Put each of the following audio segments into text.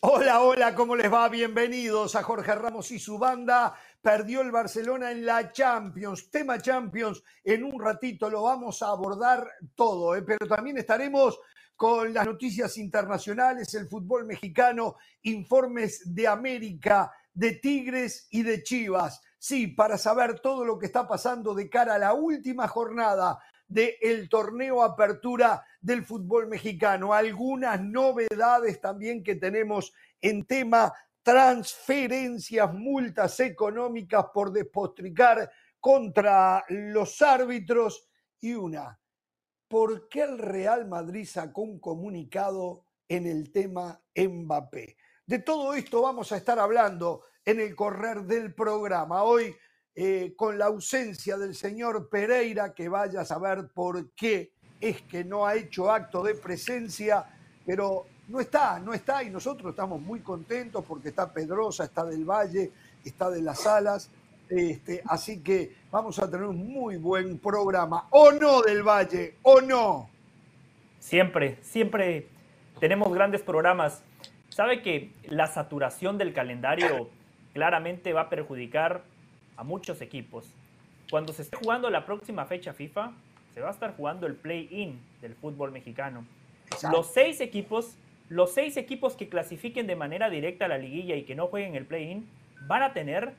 Hola, hola, ¿cómo les va? Bienvenidos a Jorge Ramos y su banda. Perdió el Barcelona en la Champions, tema Champions. En un ratito lo vamos a abordar todo, ¿eh? pero también estaremos con las noticias internacionales, el fútbol mexicano, informes de América, de Tigres y de Chivas. Sí, para saber todo lo que está pasando de cara a la última jornada del torneo Apertura del fútbol mexicano. Algunas novedades también que tenemos en tema transferencias, multas económicas por despotricar contra los árbitros y una, ¿por qué el Real Madrid sacó un comunicado en el tema Mbappé? De todo esto vamos a estar hablando en el correr del programa. Hoy eh, con la ausencia del señor Pereira, que vaya a saber por qué es que no ha hecho acto de presencia, pero no está, no está y nosotros estamos muy contentos porque está Pedrosa, está del Valle, está de las Alas, este, así que vamos a tener un muy buen programa, o no del Valle, o no. Siempre, siempre tenemos grandes programas. ¿Sabe que la saturación del calendario claramente va a perjudicar a muchos equipos. Cuando se esté jugando la próxima fecha FIFA, se va a estar jugando el play-in del fútbol mexicano. Los seis equipos, los seis equipos que clasifiquen de manera directa a la liguilla y que no jueguen el play-in, van a tener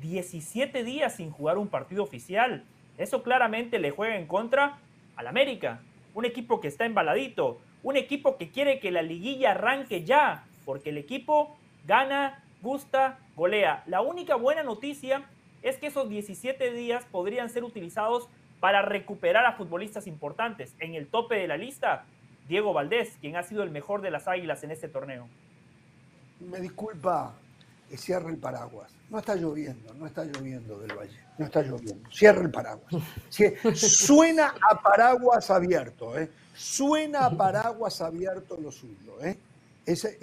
17 días sin jugar un partido oficial. Eso claramente le juega en contra al América, un equipo que está embaladito, un equipo que quiere que la liguilla arranque ya, porque el equipo gana, gusta, golea. La única buena noticia es que esos 17 días podrían ser utilizados para recuperar a futbolistas importantes. En el tope de la lista, Diego Valdés, quien ha sido el mejor de las Águilas en este torneo. Me disculpa que cierre el paraguas. No está lloviendo, no está lloviendo del Valle. No está lloviendo. Cierra el paraguas. Suena a paraguas abierto, ¿eh? Suena a paraguas abierto lo suyo, ¿eh? Ese,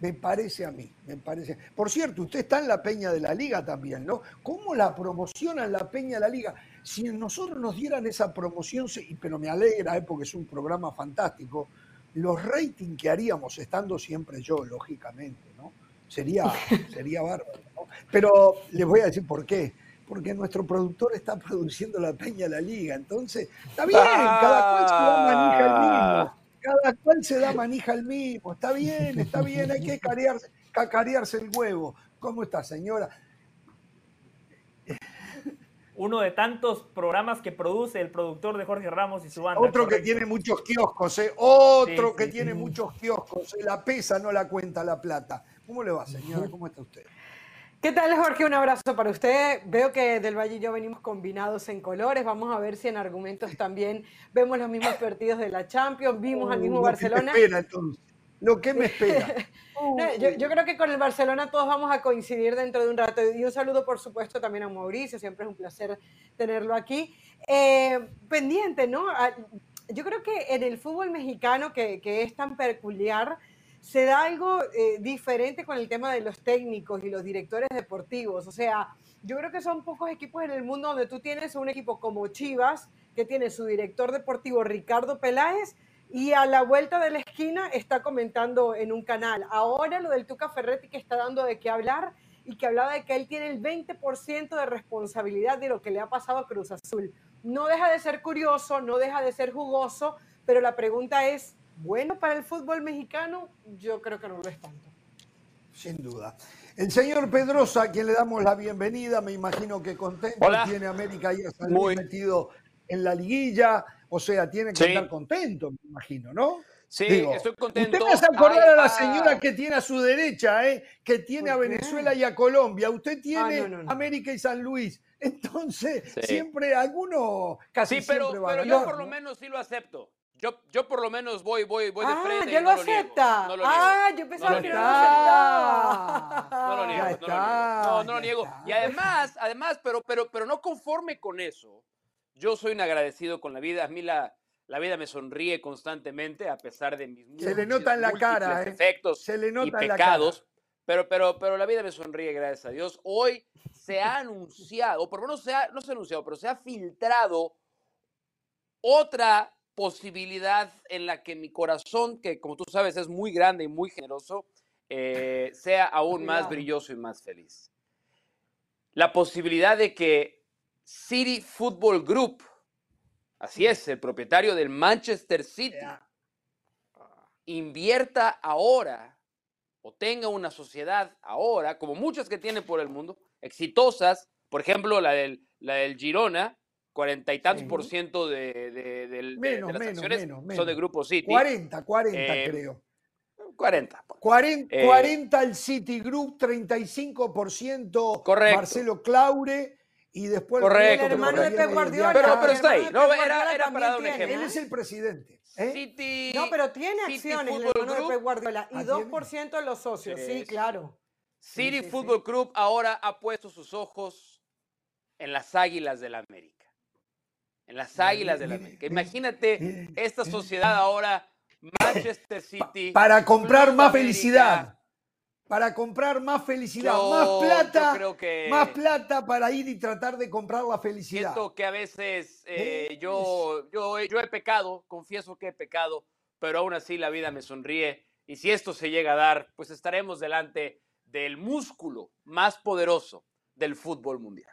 me parece a mí, me parece. Por cierto, usted está en la Peña de la Liga también, ¿no? ¿Cómo la promocionan la Peña de la Liga? Si nosotros nos dieran esa promoción, pero me alegra, ¿eh? porque es un programa fantástico, los ratings que haríamos, estando siempre yo, lógicamente, ¿no? Sería, sería bárbaro, ¿no? Pero les voy a decir por qué. Porque nuestro productor está produciendo la Peña de la Liga. Entonces, está bien, cada cual se da manija el mismo cada cual se da manija al mismo. Está bien, está bien, hay que cacarearse, el huevo. ¿Cómo está, señora? Uno de tantos programas que produce el productor de Jorge Ramos y su banda. Otro que tiene muchos kioscos, ¿eh? Otro que tiene muchos kioscos. ¿eh? La pesa no la cuenta la plata. ¿Cómo le va, señora? ¿Cómo está usted? ¿Qué tal, Jorge? Un abrazo para usted. Veo que Del Valle y yo venimos combinados en colores. Vamos a ver si en argumentos también vemos los mismos partidos de la Champions, vimos al mismo Barcelona. Que me espera, entonces. Lo que me espera. yo, creo que con el Barcelona todos vamos a coincidir dentro de un rato. Y un saludo, por supuesto, también a Mauricio. Siempre es un placer tenerlo aquí. Eh, pendiente, ¿no? Ah, yo creo que en el fútbol mexicano, que, que es tan peculiar, se da algo eh, diferente con el tema de los técnicos y los directores deportivos. O sea, yo creo que son pocos equipos en el mundo donde tú tienes un equipo como Chivas, que tiene su director deportivo Ricardo Peláez, y a la vuelta de la esquina está comentando en un canal. Ahora lo del Tuca Ferretti que está dando de qué hablar y que hablaba de que él tiene el 20% de responsabilidad de lo que le ha pasado a Cruz Azul. No deja de ser curioso, no deja de ser jugoso, pero la pregunta es, bueno para el fútbol mexicano, yo creo que no lo es tanto. Sin duda. El señor Pedrosa, a quien le damos la bienvenida, me imagino que contento, tiene América ya Muy... metido en la liguilla, o sea, tiene que estar contento, me imagino, ¿no? Sí, estoy contento. Usted me hace acordar a la señora que tiene a su derecha, ¿eh? que tiene a Venezuela y a Colombia. Usted tiene ah, América y San Luis. Entonces, siempre alguno casi sí, pero, siempre va pero yo por lo menos sí lo acepto. Yo, yo por lo menos voy, voy, voy de ah, frente. ya lo acepta. ah, yo pensaba que no lo aceptaba. No lo niego, no lo niego. No, no lo niego. Y además, además, pero, pero, pero no conforme con eso. Yo soy un agradecido con la vida. A mí la, la vida me sonríe constantemente a pesar de mis Se le nota en la cara, ¿eh? efectos Se le nota y pecados. Pero, pero, pero la vida me sonríe, gracias a Dios. Hoy se ha anunciado, o por lo menos se ha, no se ha anunciado, pero se ha filtrado otra posibilidad en la que mi corazón, que como tú sabes es muy grande y muy generoso, eh, sea aún más brilloso y más feliz. La posibilidad de que City Football Group, así es, el propietario del Manchester City, invierta ahora o tenga una sociedad ahora, como muchas que tiene por el mundo, exitosas, por ejemplo, la del, la del Girona, cuarenta y tantos por ciento de, de, las acciones son de Grupo City. 40, 40 eh, creo. 40. 40, 40 el City Group, 35% correcto. Marcelo Claure y después correcto, el hermano de Pep Guardiola. Pero, pero está ahí. No, era, era para dar un ejemplo. Él es el presidente. ¿eh? City, no, pero tiene acciones el hermano de Pep Guardiola y 2% de los socios. Sí, claro. City Football Group ahora ha puesto sus ojos en las Águilas del la América. En las Águilas del la América. Imagínate esta sociedad ahora, Manchester City. Para comprar más felicidad. Para comprar más felicidad, más plata, más plata para ir y tratar de comprar la felicidad. Siento que a veces eh, yo, yo, yo he pecado, confieso que he pecado, pero aún así la vida me sonríe. Y si esto se llega a dar, pues estaremos delante del músculo más poderoso del fútbol mundial.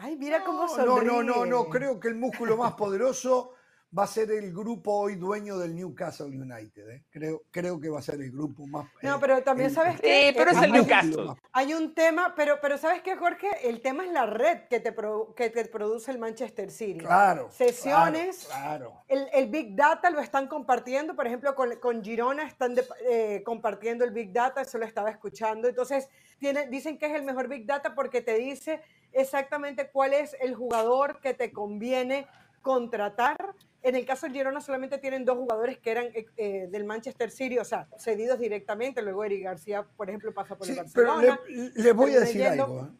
Ay, mira cómo sonríe. No, no, no, no, creo que el músculo más poderoso va a ser el grupo hoy dueño del Newcastle United. ¿eh? Creo, creo que va a ser el grupo más. No, eh, pero también sabes que. Sí, pero es el Newcastle. Hay un tema, pero, pero ¿sabes qué, Jorge? El tema es la red que te, que te produce el Manchester City. Claro. Sesiones. Claro. El, el, Big Data lo están compartiendo. Por ejemplo, con, con Girona están eh, compartiendo el Big Data. Eso lo estaba escuchando. Entonces, tiene, dicen que es el mejor Big Data porque te dice exactamente cuál es el jugador que te conviene contratar en el caso del Girona solamente tienen dos jugadores que eran eh, eh, del Manchester City, o sea, cedidos directamente. Luego Eric García, por ejemplo, pasa por el Barcelona. Pero le, voy a decir algo. ¿eh?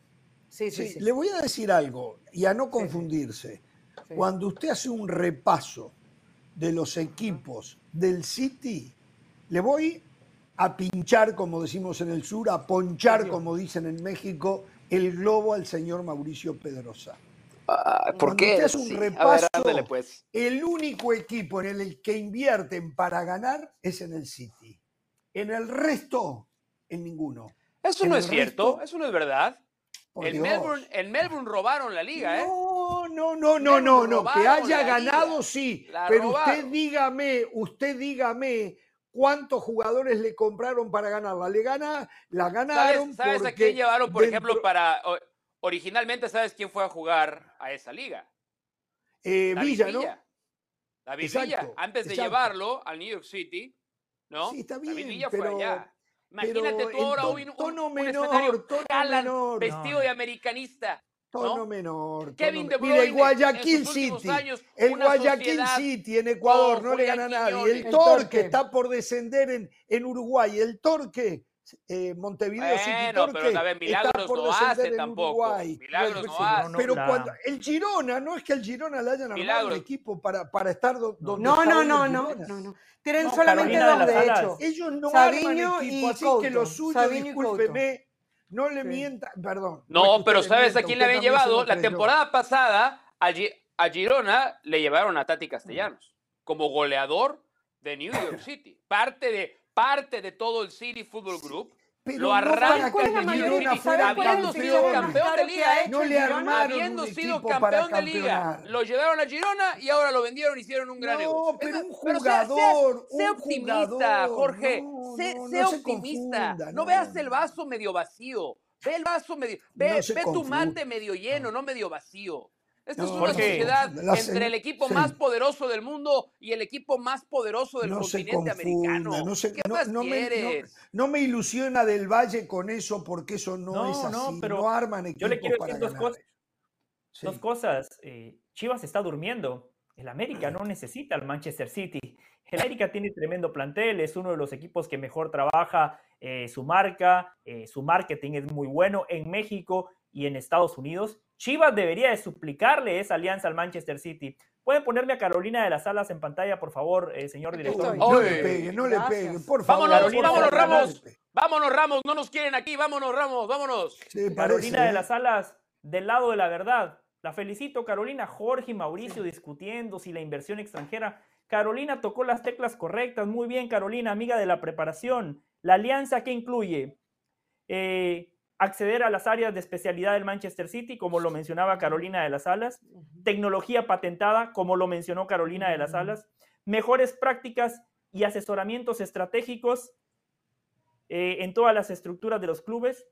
Sí, sí, sí, Le voy a decir algo y a no confundirse. Cuando usted hace un repaso de los equipos del City, le voy a pinchar, como decimos en el sur, a ponchar, como dicen en México, el globo al señor Mauricio Pedrosa. Ah, ¿Por qué? Es un repaso, pues. el único equipo en el que invierten para ganar es en el City. En el resto, en ninguno. Eso no es cierto, eso no es verdad. En Melbourne, Melbourne, robaron la liga, ¿eh? No, no, no, no, no, no. Que haya ganado, sí. pero usted dígame, usted dígame cuántos jugadores le compraron para ganarla. Le gana, la ganaron. ¿Sabes, a quién llevaron, por ejemplo, para originalmente, ¿sabes quién fue a jugar a esa liga? Eh, Villa, ¿no? David Villa, antes de llevarlo al New York City, ¿no? Sí, está bien, David Villa pero, fue allá. Imagínate tú ahora un, tono menor, tono menor, vestido de americanista. Tono menor. Kevin De Bruyne, Mira, el Guayaquil City. el Guayaquil City en Ecuador no le gana a nadie. El, Torque, está por descender en, en Uruguay. El Torque eh, Montevideo bueno, pero también Milagros no hace tampoco. Milagros no hace. Pero cuando el Girona, no es que el Girona le hayan armado un equipo para, para estar donde no, no, no, no, no, Tienen solamente dos, de, hecho. Ellos no arman equipo, así que lo suyo, discúlpeme, no le mienta, perdón. No, pero ¿sabes a quién le habían llevado? La temporada pasada a Girona le llevaron a Tati Castellanos como goleador de New York City. Parte de parte de todo el City Football Group. Lo arranca habiendo sido campeón de liga, ¿eh? No le habiendo sido campeón de liga. Lo llevaron a Girona y ahora lo vendieron y hicieron un gran no, negocio. pero un jugador, sea, optimista, Jorge. sé, optimista. no veas el vaso medio vacío. Ve el vaso medio. Ve, ve tu mate medio lleno, no medio vacío. Esta es una sociedad entre el equipo más poderoso del mundo y el equipo más poderoso del continente americano. No ¿Qué más quieres? Me, no, me ilusiona del Valle con eso porque eso no, es así. No, pero no arman equipos Yo le quiero decir dos cosas. Dos cosas. Eh, Chivas está durmiendo. El América no necesita al Manchester City. El América tiene tremendo plantel, es uno de los equipos que mejor trabaja eh, su marca, eh, su marketing es muy bueno en México y en Estados Unidos Chivas debería de suplicarle esa alianza al Manchester City. ¿Pueden ponerme a Carolina de las Alas en pantalla, por favor, eh, señor director? No le pegue, no le pegue, por favor. Vámonos, vámonos, Ramos. Vámonos, Ramos, no nos quieren aquí, vámonos, Ramos, vámonos. Carolina de ¿eh? las Alas, del lado de la verdad. La felicito, Carolina. Jorge y Mauricio discutiendo si la inversión extranjera. Carolina tocó las teclas correctas. Muy bien, Carolina, amiga de la preparación. La alianza que incluye eh, acceder a las áreas de especialidad del Manchester City, como lo mencionaba Carolina de las Alas, tecnología patentada, como lo mencionó Carolina de las Alas, mejores prácticas y asesoramientos estratégicos eh, en todas las estructuras de los clubes,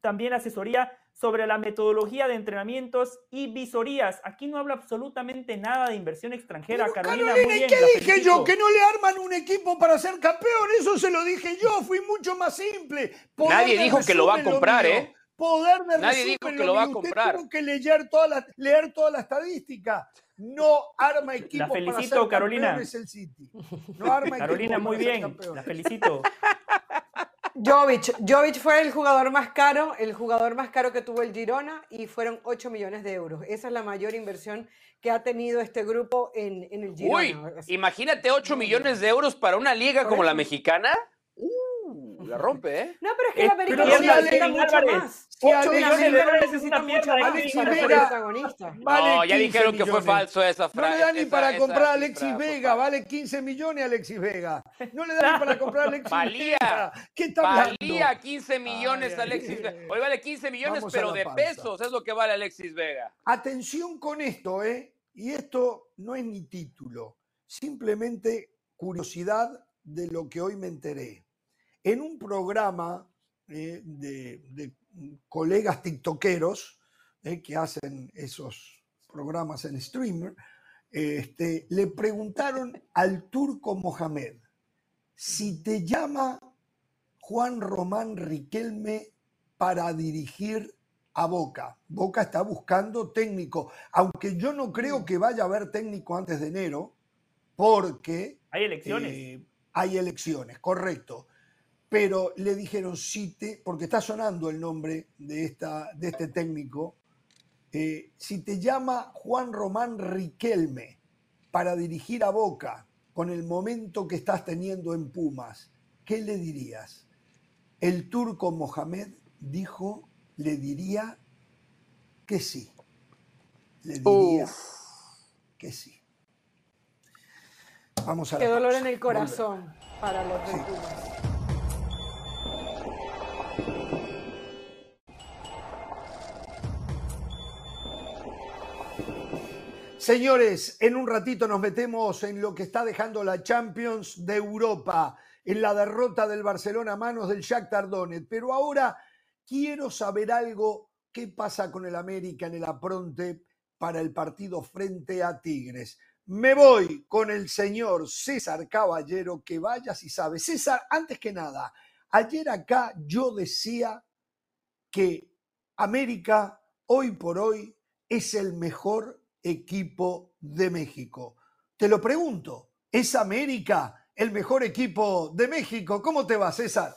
también asesoría sobre la metodología de entrenamientos y visorías. Aquí no habla absolutamente nada de inversión extranjera, Carolina. ¿y qué dije yo? Que no le arman un equipo para ser campeón. Eso se lo dije yo. Fui mucho más simple. Nadie dijo que lo va a comprar, ¿eh? Poder de Nadie dijo que lo va a comprar. Tengo que leer toda la, leer toda la estadística. No arma equipo la felicito, para ser Carolina. el City. No arma Carolina, muy bien. La felicito. Jovic, Jovic fue el jugador más caro, el jugador más caro que tuvo el Girona y fueron 8 millones de euros. Esa es la mayor inversión que ha tenido este grupo en, el Girona. Uy, imagínate 8 millones de euros para una liga como la mexicana la rompe, ¿eh? No, pero es que la América necesita mucho más. 8 millones de dólares es una mierda de Alexis Vega. no, ya dijeron que fue falso esa frase. No le da ni para comprar a Alexis Vega, vale 15 millones Alexis Vega. No le da ni para comprar a Alexis Vega. ¿Qué está Valía 15 millones Alexis Vega. Hoy vale 15 millones, pero de pesos es lo que vale Alexis Vega. Atención con esto, ¿eh? Y esto no es ni título, simplemente curiosidad de lo que hoy me enteré en un programa eh, de, colegas tiktokeros eh, que hacen esos programas en streamer, este, le preguntaron al turco Mohamed si te llama Juan Román Riquelme para dirigir a Boca. Boca está buscando técnico, aunque yo no creo que vaya a haber técnico antes de enero, porque... Hay elecciones. Eh, hay elecciones, correcto pero le dijeron, si te, porque está sonando el nombre de, esta, de este técnico, eh, si te llama Juan Román Riquelme para dirigir a Boca con el momento que estás teniendo en Pumas, ¿qué le dirías? El turco Mohamed dijo, le diría que sí. Le diría que sí. Vamos a Qué dolor en el corazón para los de Pumas. Señores, en un ratito nos metemos en lo que está dejando la Champions de Europa, en la derrota del Barcelona a manos del Shakhtar Donetsk. Pero ahora quiero saber algo, ¿qué pasa con el América en el apronte para el partido frente a Tigres? Me voy con el señor César Caballero, que vaya si sabe. César, antes que nada, ayer acá yo decía que América hoy por hoy es el mejor equipo de México. Te lo pregunto, ¿es América el mejor equipo de México? ¿Cómo te va, César?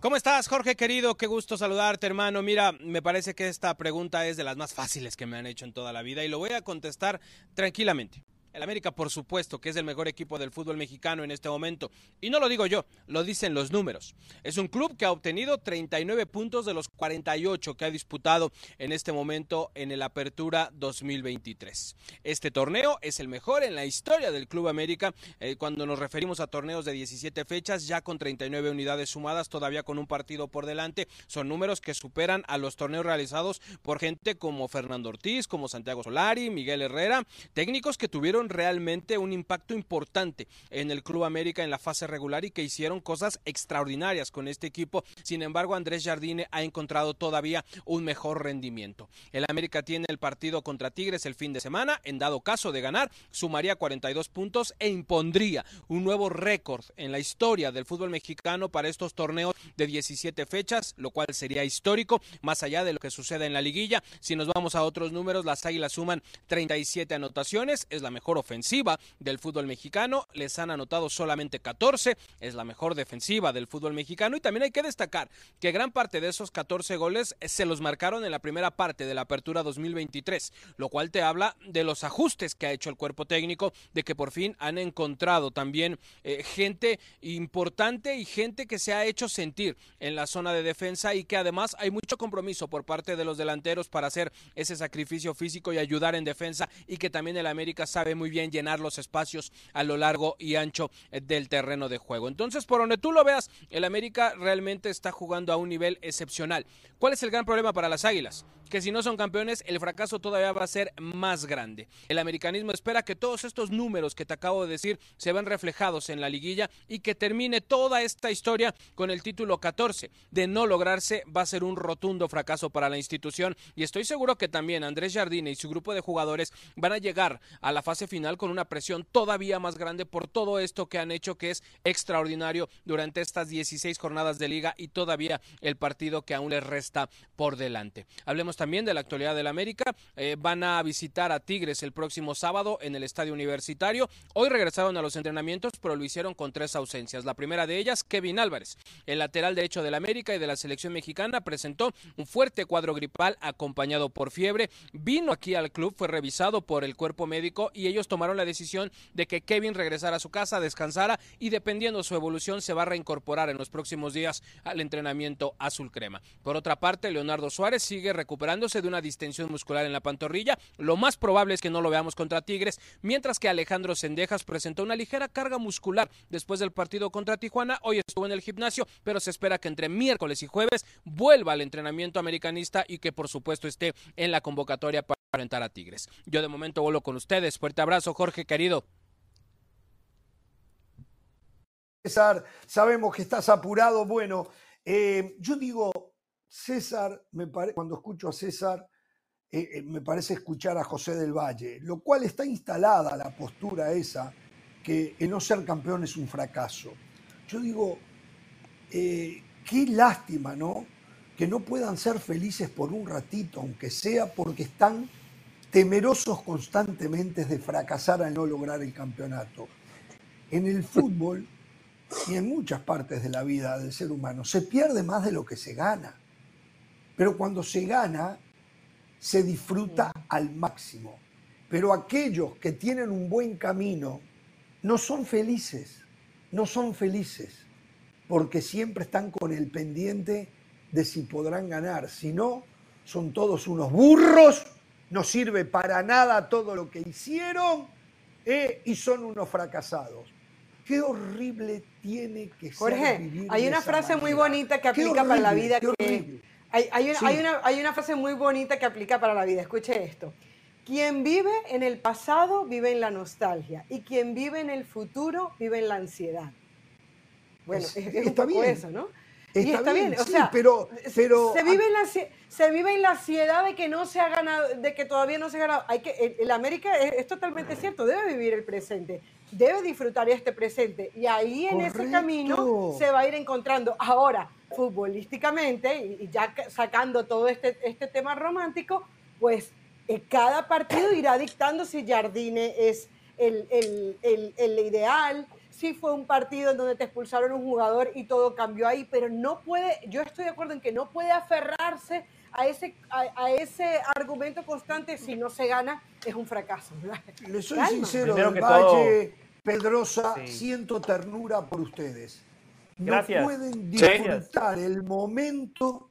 ¿Cómo estás, Jorge querido? Qué gusto saludarte, hermano. Mira, me parece que esta pregunta es de las más fáciles que me han hecho en toda la vida y lo voy a contestar tranquilamente. El América, por supuesto, que es el mejor equipo del fútbol mexicano en este momento. Y no lo digo yo, lo dicen los números. Es un club que ha obtenido 39 puntos de los 48 que ha disputado en este momento en el Apertura 2023. Este torneo es el mejor en la historia del Club América eh, cuando nos referimos a torneos de 17 fechas, ya con 39 unidades sumadas, todavía con un partido por delante. Son números que superan a los torneos realizados por gente como Fernando Ortiz, como Santiago Solari, Miguel Herrera, técnicos que tuvieron realmente un impacto importante en el Club América en la fase regular y que hicieron cosas extraordinarias con este equipo. Sin embargo, Andrés Jardine ha encontrado todavía un mejor rendimiento. El América tiene el partido contra Tigres el fin de semana. En dado caso de ganar, sumaría 42 puntos e impondría un nuevo récord en la historia del fútbol mexicano para estos torneos de 17 fechas, lo cual sería histórico, más allá de lo que sucede en la liguilla. Si nos vamos a otros números, las Águilas suman 37 anotaciones, es la mejor ofensiva del fútbol mexicano, les han anotado solamente 14, es la mejor defensiva del fútbol mexicano. Y también hay que destacar que gran parte de esos 14 goles se los marcaron en la primera parte de la apertura 2023, lo cual te habla de los ajustes que ha hecho el cuerpo técnico, de que por fin han encontrado también eh, gente importante y gente que se ha hecho sentir en la zona de defensa y que además hay mucho compromiso por parte de los delanteros para hacer ese sacrificio físico y ayudar en defensa y que también el América sabe muy bien llenar los espacios a lo largo y ancho eh, del terreno de juego. Entonces, por donde tú lo veas, el América realmente está jugando a un nivel excepcional. ¿Cuál es el gran problema para las Águilas? Que si no son campeones, el fracaso todavía va a ser más grande. El americanismo espera que todos estos números que te acabo de decir se vean reflejados en la liguilla y que termine toda esta historia con el título 14. De no lograrse, va a ser un rotundo fracaso para la institución y estoy seguro que también Andrés Jardine y su grupo de jugadores van a llegar a la fase final con una presión todavía más grande por todo esto que han hecho que es extraordinario durante estas 16 jornadas de liga y todavía el partido que aún les resta por delante. Hablemos también de la actualidad del América. Eh, van a visitar a Tigres el próximo sábado en el Estadio Universitario. Hoy regresaron a los entrenamientos, pero lo hicieron con tres ausencias. La primera de ellas, Kevin Álvarez, el lateral derecho del América y de la selección mexicana, presentó un fuerte cuadro gripal acompañado por fiebre. Vino aquí al club, fue revisado por el cuerpo médico y ellos tomaron la decisión de que Kevin regresara a su casa, descansara y dependiendo su evolución se va a reincorporar en los próximos días al entrenamiento azul crema. Por otra parte, Leonardo Suárez sigue recuperándose de una distensión muscular en la pantorrilla. Lo más probable es que no lo veamos contra Tigres, mientras que Alejandro Sendejas presentó una ligera carga muscular después del partido contra Tijuana. Hoy estuvo en el gimnasio, pero se espera que entre miércoles y jueves vuelva al entrenamiento americanista y que por supuesto esté en la convocatoria para enfrentar a Tigres. Yo de momento vuelo con ustedes. Fuerte abrazo, Jorge querido. Sabemos que estás apurado. Bueno, eh, yo digo, César, me cuando escucho a César, eh, eh, me parece escuchar a José del Valle, lo cual está instalada la postura esa, que el no ser campeón es un fracaso. Yo digo, qué lástima, ¿no? Que no puedan ser felices por un ratito, aunque sea porque están temerosos constantemente de fracasar al no lograr el campeonato. En el fútbol y en muchas partes de la vida del ser humano se pierde más de lo que se gana. Pero cuando se gana, se disfruta al máximo. Pero aquellos que tienen un buen camino no son felices, no son felices, porque siempre están con el pendiente de si podrán ganar. Si no, son todos unos burros, no sirve para nada todo lo que hicieron eh, y son unos fracasados. Qué horrible tiene que ser. Jorge, hay una frase muy bonita que aplica para la vida. Que, hay, una, hay una frase muy bonita que aplica para la vida. Escuche esto. Quien vive en el pasado vive en la nostalgia y quien vive en el futuro vive en la ansiedad. Bueno, es, está bien. eso, ¿no? Está, y está bien, o sea, pero, pero se, vive en la, se vive en la ansiedad de que no se ha ganado, de que todavía no se ha ganado. Hay que, el, América es, totalmente cierto, debe vivir el presente, debe disfrutar este presente y ahí en ese camino se va a ir encontrando. Ahora, futbolísticamente y, ya sacando todo este, este tema romántico, pues eh, cada partido irá dictando si Jardine es el, el, el, el ideal, sí fue un partido en donde te expulsaron un jugador y todo cambió ahí, pero no puede, yo estoy de acuerdo en que no puede aferrarse a ese, a, ese argumento constante, si no se gana, es un fracaso. Le soy sincero, Valle, Pedrosa, siento ternura por ustedes. No pueden disfrutar el momento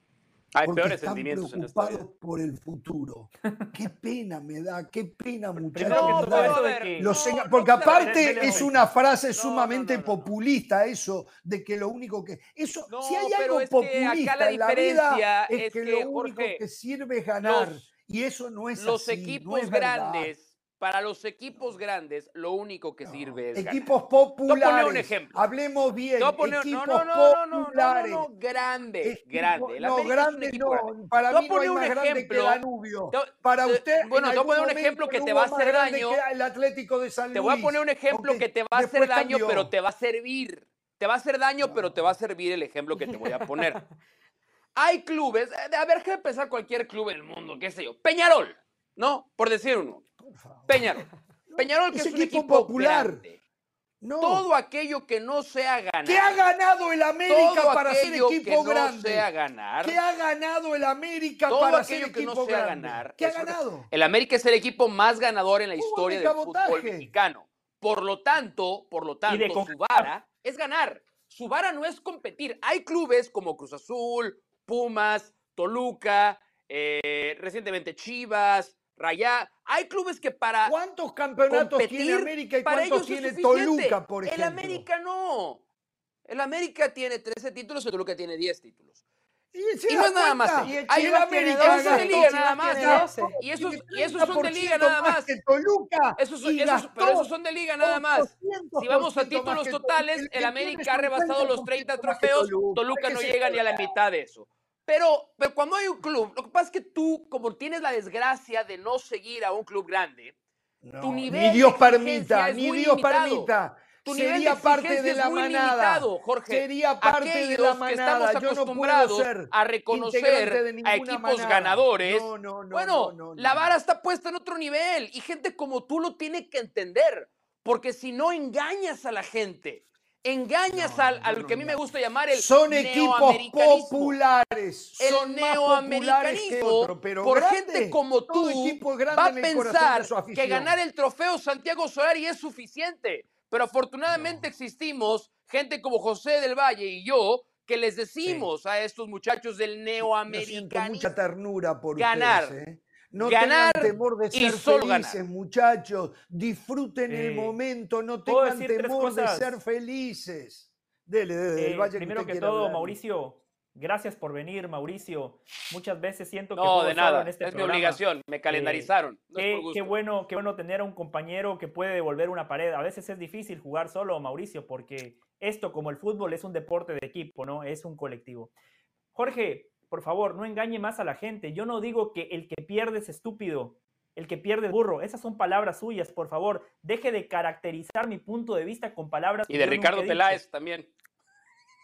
hay porque peores están preocupados por el futuro. Qué pena me da, qué pena, muchachos. porque aparte es una frase sumamente populista eso de que lo único que eso si hay algo populista en la vida es, que, lo único que sirve es ganar. Y eso no es los así, equipos grandes para los equipos grandes, lo único que sirve es equipos populares. un ejemplo. Hablemos bien. equipos no, no, no, no, populares. no, no, grande, grande. no, grande no. Para mí no hay más ejemplo, grande que Danubio. Para usted. Bueno, te voy a poner un ejemplo que te va a hacer daño. El Atlético de San Luis. Te voy a poner un ejemplo que te va a hacer daño, pero te va a servir. Te va a hacer daño, pero te va a servir el ejemplo que te voy a poner. Hay clubes, eh, a ver, que empezar cualquier club en el mundo, qué sé yo. Peñarol, ¿no? Por decir uno. Peñarol. Peñarol que es, un equipo, popular. No. Todo aquello que no sea ganar. ¿Qué ha ganado el América para ser equipo que grande? No sea ganar. ¿Qué ha ganado el América para ser equipo no sea ganar. ¿Qué ha ganado? El América es el equipo más ganador en la historia del fútbol mexicano. Por lo tanto, por lo tanto, su vara es ganar. Su vara no es competir. Hay clubes como Cruz Azul, Pumas, Toluca, eh, recientemente Chivas, Rayá. Hay clubes que para. ¿Cuántos campeonatos tiene América y cuántos tiene Toluca, por ejemplo? El América no. El América tiene 13 títulos y Toluca tiene 10 títulos. Y, no es nada más. Hay el América son de liga nada más. Y esos, y esos son de liga nada más. Toluca esos, esos, pero esos son de liga nada más. Si vamos a títulos totales, el América ha rebasado los 30 trofeos. Toluca no llega ni a la mitad de eso. Pero, pero cuando hay un club, lo que pasa es que tú, como tienes la desgracia de no seguir a un club grande, tu nivel ni Dios permita, ni Dios permita. Tu sería parte de la manada. Jorge. Sería parte de la manada. Que estamos acostumbrados a reconocer a equipos ganadores. No, no, no, bueno, la vara está puesta en otro nivel y gente como tú lo tiene que entender, porque si no engañas a la gente engañas al, a que a mí me gusta llamar el Son equipos populares. El neoamericanismo, por gente como tú, va a pensar que ganar el trofeo Santiago Solari es suficiente. Pero afortunadamente existimos gente como José del Valle y yo que les decimos a estos muchachos del neoamericanismo. mucha ternura por ganar. ¿eh? No ganar tengan temor de ser felices, muchachos. Disfruten el momento, no tengan temor de ser felices. Dele, dele, eh, primero que, todo, Mauricio, gracias por venir, Mauricio. Muchas veces siento que no, de nada. en este es mi obligación, me calendarizaron. qué, bueno, qué bueno tener a un compañero que puede devolver una pared. A veces es difícil jugar solo, Mauricio, porque esto, como el fútbol, es un deporte de equipo, ¿no? Es un colectivo. Jorge, por favor, no engañe más a la gente. Yo no digo que el que pierde es estúpido, el que pierde es burro. Esas son palabras suyas, por favor. Deje de caracterizar mi punto de vista con palabras. Y de Ricardo Peláez también.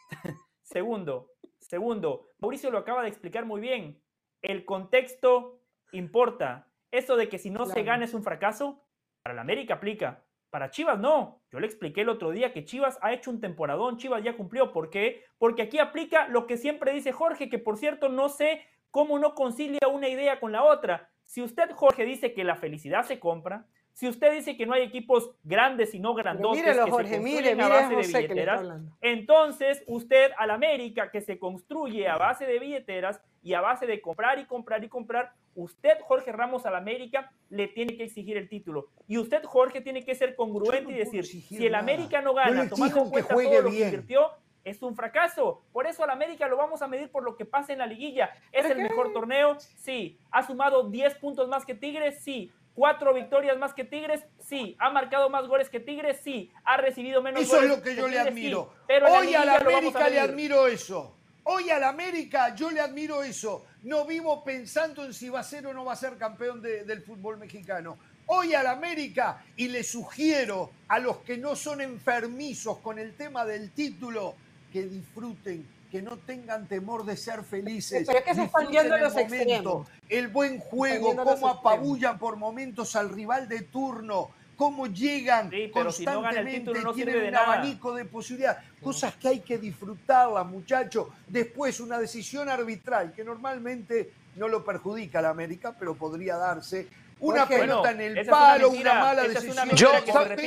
segundo, segundo, Mauricio lo acaba de explicar muy bien. El contexto importa. Eso de que si no se gana es un fracaso, para la América aplica. Para Chivas no. Yo le expliqué el otro día que Chivas ha hecho un temporadón, Chivas ya cumplió. ¿Por qué? Porque aquí aplica lo que siempre dice Jorge, que por cierto no sé cómo no concilia una idea con la otra. Si usted, Jorge, dice que la felicidad se compra, si usted dice que no hay equipos grandes y no grandotes que Jorge, se mire, a base de billeteras, entonces usted al América que se construye a base de billeteras y a base de comprar y comprar y comprar, usted, Jorge Ramos al América, le tiene que exigir el título. Y usted, Jorge, tiene que ser congruente y decir, si el América no gana, tomando en cuenta que todo lo que invirtió, es un fracaso. Por eso al América lo vamos a medir por lo que pasa en la liguilla. ¿Es el mejor torneo? Sí. ¿Ha sumado 10 puntos más que Tigres? Sí. ¿Cuatro victorias más que Tigres? Sí. ¿Ha marcado más goles que Tigres? Sí. ¿Ha recibido menos eso goles? Eso es lo que yo le admiro. Pero Hoy a la América le admiro eso. Hoy al América yo le admiro eso. No vivo pensando en si va a ser o no va a ser campeón del fútbol mexicano. Hoy al América, y le sugiero a los que no son enfermizos con el tema del título, que disfruten, que no tengan temor de ser felices. Pero que se están yendo los momento, El buen juego, cómo apabullan por momentos al rival de turno, cómo llegan constantemente, no tienen un abanico de posibilidades, cosas que hay que disfrutarlas, muchachos. Después una decisión arbitral que normalmente no lo perjudica a la América, pero podría darse una pelota en el palo, una, mala decisión. Yo,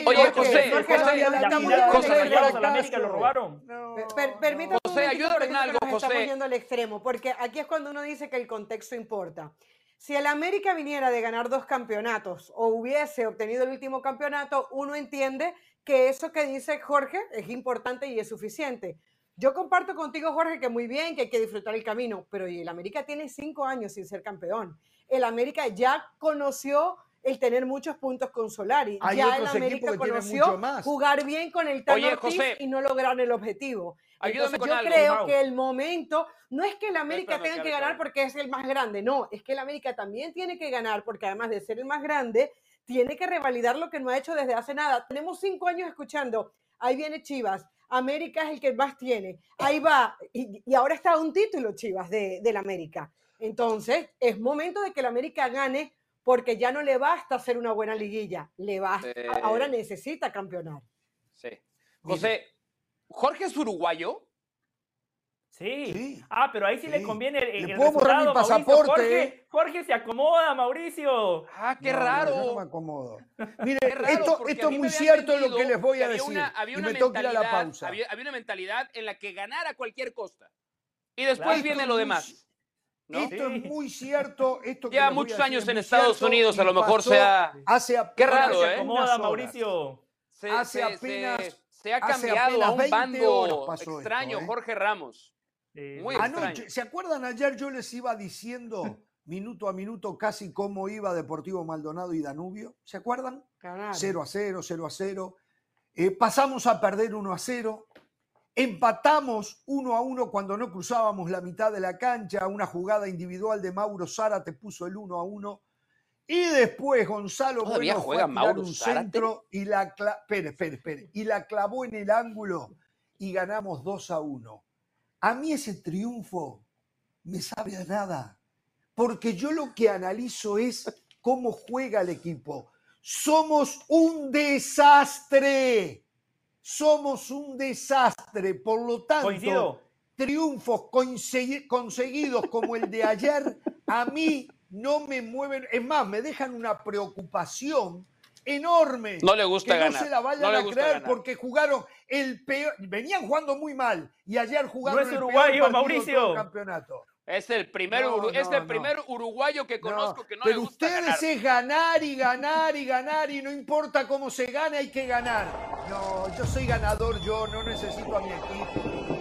oye, José, José, lo robaron. Permítame José, ayúdame en algo, José. Estamos yendo al extremo, porque aquí es cuando uno dice que el contexto importa. Si el América viniera de ganar dos campeonatos o hubiese obtenido el último campeonato, uno entiende que eso que dice Jorge es importante y es suficiente. Yo comparto contigo, Jorge, que muy bien, que hay que disfrutar el camino, pero el América tiene cinco años sin ser campeón el América ya conoció el tener muchos puntos con Solari. ya el América conoció jugar bien con el Tano y no lograr el objetivo. Entonces, yo creo que el momento no es que el América tenga que ganar porque es el más grande, no, es que el América también tiene que ganar porque además de ser el más grande, tiene que revalidar lo que no ha hecho desde hace nada. Tenemos cinco años escuchando, ahí viene Chivas, América es el que más tiene, ahí va, y, ahora está un título Chivas de, del América. Entonces, es momento de que el América gane porque ya no le basta hacer una buena liguilla, le basta, ahora necesita campeonar. Sí. José, ¿Jorge es uruguayo? Sí. Ah, pero ahí sí, le conviene el, ¿Le puedo borrar mi pasaporte. Jorge, Jorge, se acomoda, Mauricio. Ah, qué raro. No, me acomodo. Mire, esto, esto es muy cierto lo que les voy a decir. había una y me toca la pausa. Había, una mentalidad en la que ganara a cualquier costa. Y después viene lo demás. Esto es muy cierto. Esto Lleva muchos años en Estados Unidos, a lo mejor sea. Hace Qué raro, ¿eh? Se acomoda, Mauricio. hace apenas. Se ha cambiado a un bando extraño, ¿eh? Jorge Ramos. Muy Anoche, ¿se acuerdan? Ayer yo les iba diciendo minuto a minuto casi cómo iba Deportivo Maldonado y Danubio. ¿Se acuerdan? 0 a 0, 0 a 0. Eh, pasamos a perder 1 a 0. Empatamos 1 a 1 cuando no cruzábamos la mitad de la cancha. Una jugada individual de Mauro Zárate puso el 1 a 1. Y después Gonzalo bueno juega Mauro un centro y la, y la clavó en el ángulo y ganamos 2 a 1. A mí ese triunfo me sabe a nada, porque yo lo que analizo es cómo juega el equipo. Somos un desastre. Somos un desastre. Por lo tanto, triunfos conseguidos como el de ayer, a mí no me mueven. Es más, me dejan una preocupación enorme. No le gusta que No se la vayan a creer porque jugaron el peor. Venían jugando muy mal y ayer jugaron no es uruguayo, Mauricio. campeonato. Es el primer, es el primer uruguayo que conozco que no Pero le gusta ustedes es ganar y ganar y ganar y no importa cómo se gane, hay que ganar. No, yo soy ganador, yo no necesito a mi equipo.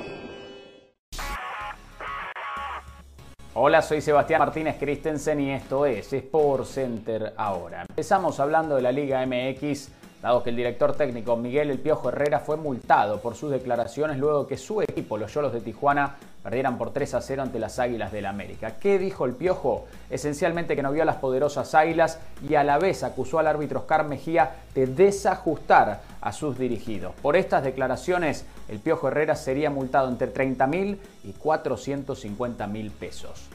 Hola, soy Sebastián Martínez Christensen y esto es Sport Center ahora. Empezamos hablando de la Liga MX, dado que el director técnico Miguel El Piojo Herrera fue multado por sus declaraciones luego que su equipo, los Yolos de Tijuana, perdieran por 3 a 0 ante las Águilas del América. ¿Qué dijo el Piojo? Esencialmente que no vio a las poderosas Águilas y a la vez acusó al árbitro Oscar Mejía de desajustar a sus dirigidos. Por estas declaraciones, el Piojo Herrera sería multado entre 30 mil y 450 mil pesos.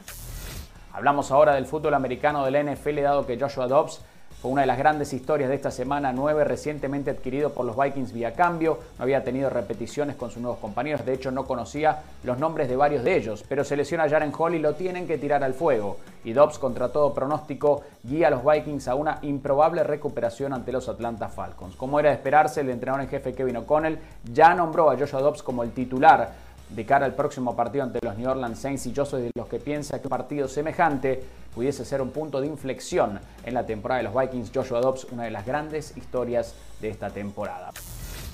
Hablamos ahora del fútbol americano del NFL, dado que Joshua Dobbs fue una de las grandes historias de esta semana 9, recientemente adquirido por los Vikings vía cambio. No había tenido repeticiones con sus nuevos compañeros, de hecho no conocía los nombres de varios de ellos, pero se lesiona Jaren Hall y lo tienen que tirar al fuego. Y Dobbs, contra todo pronóstico, guía a los Vikings a una improbable recuperación ante los Atlanta Falcons. Como era de esperarse, el entrenador en jefe Kevin O'Connell ya nombró a Joshua Dobbs como el titular de cara al próximo partido ante los New Orleans Saints y yo soy de los que piensa que un partido semejante pudiese ser un punto de inflexión en la temporada de los Vikings. Joshua Dobbs, una de las grandes historias de esta temporada.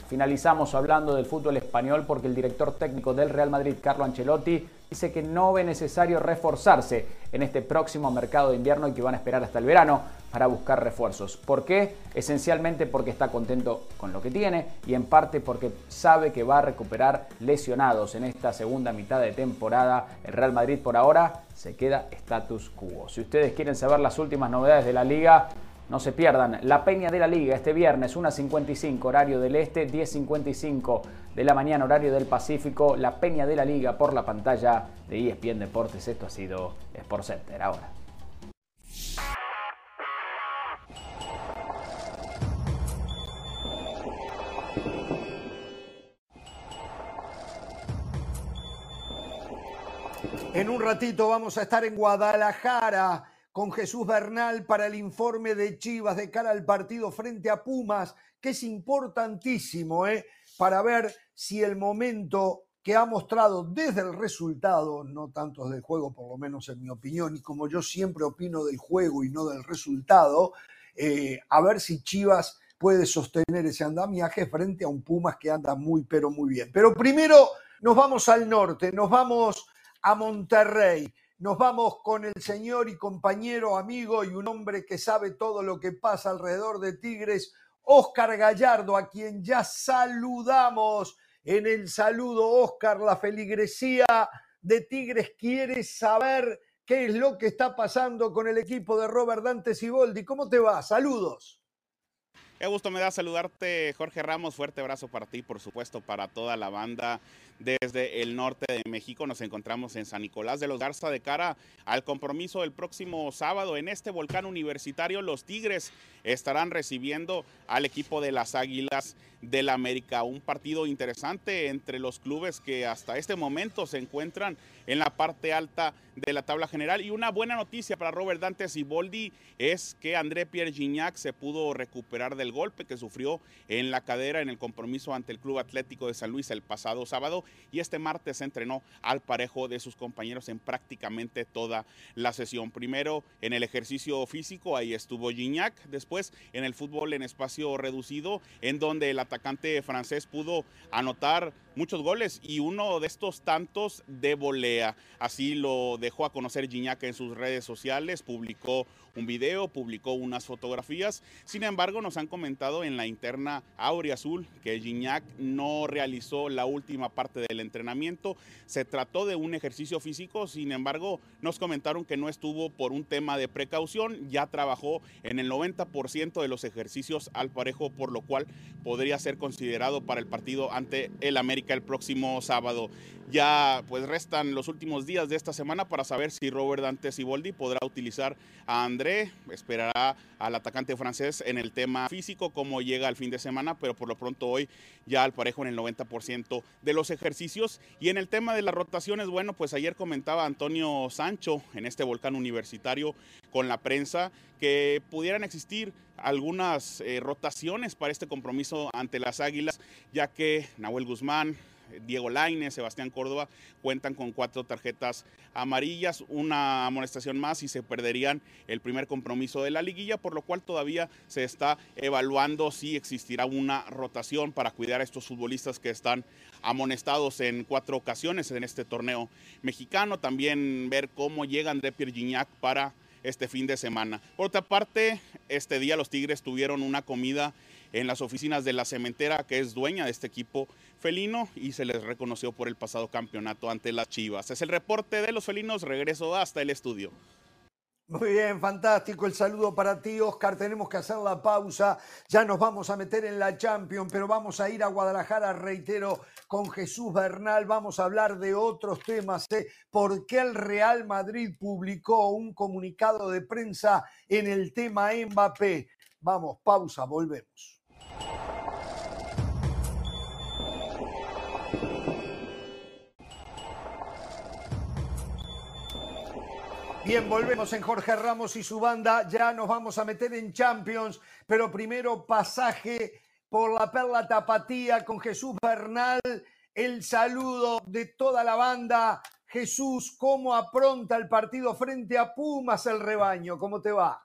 Finalizamos hablando del fútbol español porque el director técnico del Real Madrid, Carlo Ancelotti, dice que no ve necesario reforzarse en este próximo mercado de invierno y que van a esperar hasta el verano para buscar refuerzos. ¿Por qué? Esencialmente porque está contento con lo que tiene y en parte porque sabe que va a recuperar lesionados en esta segunda mitad de temporada. El Real Madrid por ahora se queda status quo. Si ustedes quieren saber las últimas novedades de la liga, no se pierdan la Peña de la Liga este viernes, 1.55 horario del Este, 10.55 de la mañana horario del Pacífico. La Peña de la Liga por la pantalla de ESPN Deportes. Esto ha sido Sport Center ahora. En un ratito vamos a estar en Guadalajara con Jesús Bernal para el informe de Chivas de cara al partido frente a Pumas, que es importantísimo ¿eh? para ver si el momento que ha mostrado desde el resultado, no tanto del juego, por lo menos en mi opinión, y como yo siempre opino del juego y no del resultado, eh, a ver si Chivas puede sostener ese andamiaje frente a un Pumas que anda muy, pero muy bien. Pero primero nos vamos al norte, nos vamos a Monterrey. Nos vamos con el señor y compañero, amigo y un hombre que sabe todo lo que pasa alrededor de Tigres, Óscar Gallardo, a quien ya saludamos en el saludo. Óscar, la feligresía de Tigres quiere saber qué es lo que está pasando con el equipo de Robert Dante Siboldi. ¿Cómo te va? Saludos. Qué gusto me da saludarte, Jorge Ramos. Fuerte abrazo para ti, por supuesto, para toda la banda desde el norte de México. Nos encontramos en San Nicolás de los Garza de cara al compromiso del próximo sábado en este volcán universitario. Los Tigres estarán recibiendo al equipo de las Águilas del América. Un partido interesante entre los clubes que hasta este momento se encuentran en la parte alta de la tabla general. Y una buena noticia para Robert Dante Siboldi es que André Pierre Gignac se pudo recuperar del golpe que sufrió en la cadera en el compromiso ante el Club Atlético de San Luis el pasado sábado y este martes entrenó al parejo de sus compañeros en prácticamente toda la sesión. Primero en el ejercicio físico, ahí estuvo Gignac, después en el fútbol en espacio reducido, en donde el atacante francés pudo anotar muchos goles y uno de estos tantos de volea. Así lo dejó a conocer Gignac en sus redes sociales, publicó un video, publicó unas fotografías. Sin embargo, nos han comentado en la interna Aurea Azul que Gignac no realizó la última parte del entrenamiento. Se trató de un ejercicio físico, sin embargo, nos comentaron que no estuvo por un tema de precaución, ya trabajó en el 90% de los ejercicios al parejo, por lo cual podría ser considerado para el partido ante el América el próximo sábado. Ya pues restan los últimos días de esta semana para saber si Robert Dante Siboldi podrá utilizar a André, esperará al atacante francés en el tema físico, cómo llega al fin de semana, pero por lo pronto hoy ya al parejo en el 90% de los ejercicios. Y en el tema de las rotaciones, bueno, pues ayer comentaba Antonio Sancho en este volcán universitario con la prensa que pudieran existir algunas eh, rotaciones para este compromiso ante las Águilas, ya que Nahuel Guzmán, Diego Laine, Sebastián Córdoba cuentan con cuatro tarjetas amarillas, una amonestación más y se perderían el primer compromiso de la liguilla, por lo cual todavía se está evaluando si existirá una rotación para cuidar a estos futbolistas que están amonestados en cuatro ocasiones en este torneo mexicano. También ver cómo llega André Pierre para este fin de semana. Por otra parte, este día los Tigres tuvieron una comida en las oficinas de la cementera que es dueña de este equipo felino y se les reconoció por el pasado campeonato ante las Chivas. Es el reporte de los felinos, regreso hasta el estudio. Muy bien, fantástico. El saludo para ti, Oscar. Tenemos que hacer la pausa. Ya nos vamos a meter en la Champions, pero vamos a ir a Guadalajara, reitero, con Jesús Bernal. Vamos a hablar de otros temas. ¿eh? ¿Por qué el Real Madrid publicó un comunicado de prensa en el tema Mbappé? Vamos, pausa, volvemos. Bien, volvemos en Jorge Ramos y su banda. Ya nos vamos a meter en Champions, pero primero pasaje por la Perla Tapatía con Jesús Bernal. El saludo de toda la banda. Jesús, ¿cómo apronta el partido frente a Pumas el rebaño? ¿Cómo te va?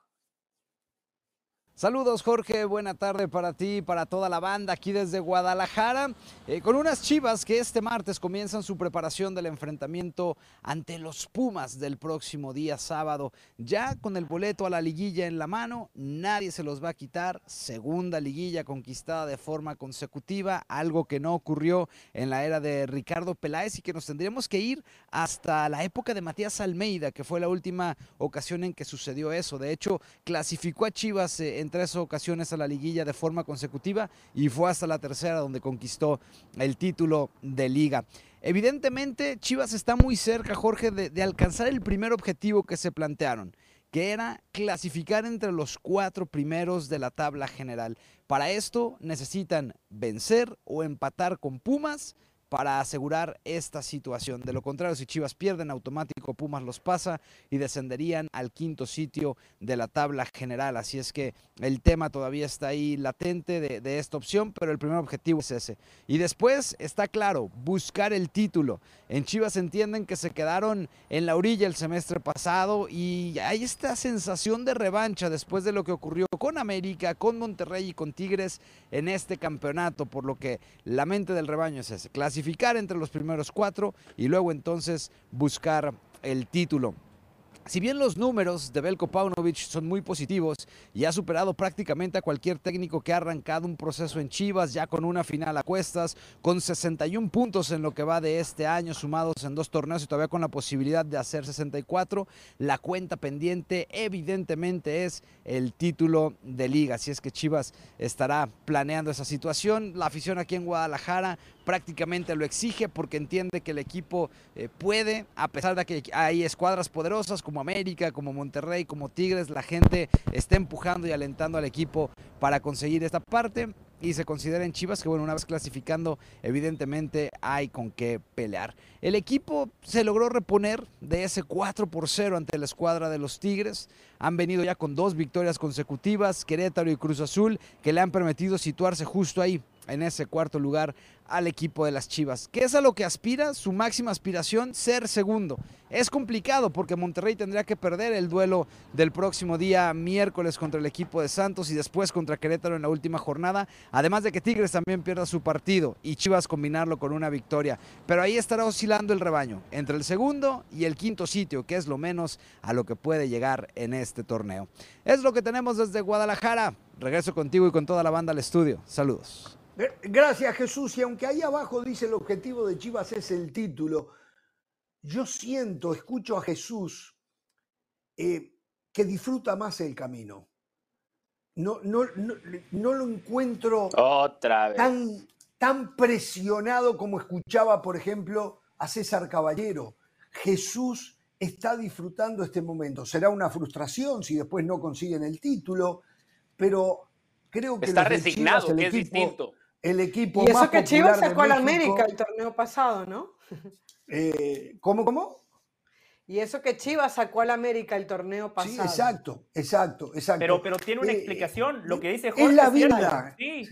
Saludos Jorge, buena tarde para ti y para toda la banda aquí desde Guadalajara, eh, con unas chivas que este martes comienzan su preparación del enfrentamiento ante los Pumas del próximo día sábado. Ya con el boleto a la liguilla en la mano, nadie se los va a quitar. Segunda liguilla conquistada de forma consecutiva, algo que no ocurrió en la era de Ricardo Peláez y que nos tendríamos que ir hasta la época de Matías Almeida, que fue la última ocasión en que sucedió eso. De hecho, clasificó a Chivas eh, en tres ocasiones a la liguilla de forma consecutiva y fue hasta la tercera donde conquistó el título de liga. Evidentemente, Chivas está muy cerca, Jorge, de, de alcanzar el primer objetivo que se plantearon que era clasificar entre los cuatro primeros de la tabla general. Para esto necesitan vencer o empatar con Pumas para asegurar esta situación. De lo contrario, si Chivas pierden, automático Pumas los pasa y descenderían al quinto sitio de la tabla general. Así es que el tema todavía está ahí latente de, esta opción, pero el primer objetivo es ese. Y después está claro, buscar el título. En Chivas entienden que se quedaron en la orilla el semestre pasado y hay esta sensación de revancha después de lo que ocurrió con América, con Monterrey y con Tigres en este campeonato, por lo que la mente del rebaño es ese, clasificar entre los primeros cuatro y luego entonces buscar el título. Si bien los números de Belko Paunovic son muy positivos y ha superado prácticamente a cualquier técnico que ha arrancado un proceso en Chivas, ya con una final a cuestas, con 61 puntos en lo que va de este año, sumados en dos torneos y todavía con la posibilidad de hacer 64, la cuenta pendiente evidentemente es el título de liga. Si es que Chivas estará planeando esa situación, la afición aquí en Guadalajara prácticamente lo exige porque entiende que el equipo eh, puede, a pesar de que hay escuadras poderosas como América, como Monterrey, como Tigres, la gente está empujando y alentando al equipo para conseguir esta parte y se considera en Chivas que bueno, una vez clasificando, evidentemente hay con qué pelear. El equipo se logró reponer de ese 4 por 0 ante la escuadra de los Tigres. Han venido ya con dos victorias consecutivas, Querétaro y Cruz Azul, que le han permitido situarse justo ahí en ese cuarto lugar al equipo de las Chivas. ¿Qué es a lo que aspira? Su máxima aspiración, ser segundo. Es complicado porque Monterrey tendría que perder el duelo del próximo día miércoles contra el equipo de Santos y después contra Querétaro en la última jornada. Además de que Tigres también pierda su partido y Chivas combinarlo con una victoria. Pero ahí estará oscilando el rebaño entre el segundo y el quinto sitio, que es lo menos a lo que puede llegar en este torneo. Es lo que tenemos desde Guadalajara. Regreso contigo y con toda la banda al estudio. Saludos. Gracias Jesús. Y aunque ahí abajo dice el objetivo de Chivas es el título, yo siento, escucho a Jesús eh, que disfruta más el camino. No, no, no, lo encuentro Otra Tan, tan presionado como escuchaba, por ejemplo, a César Caballero. Jesús está disfrutando este momento. Será una frustración si después no consiguen el título, pero creo que... Está resignado, que es distinto el equipo y eso que Chivas sacó al América el torneo pasado, ¿no? Eh, ¿Cómo, cómo? Y eso que Chivas sacó al América el torneo pasado. Sí, exacto, exacto, exacto. Pero, pero tiene una eh, explicación. Lo que dice Jorge es la vida. Sí.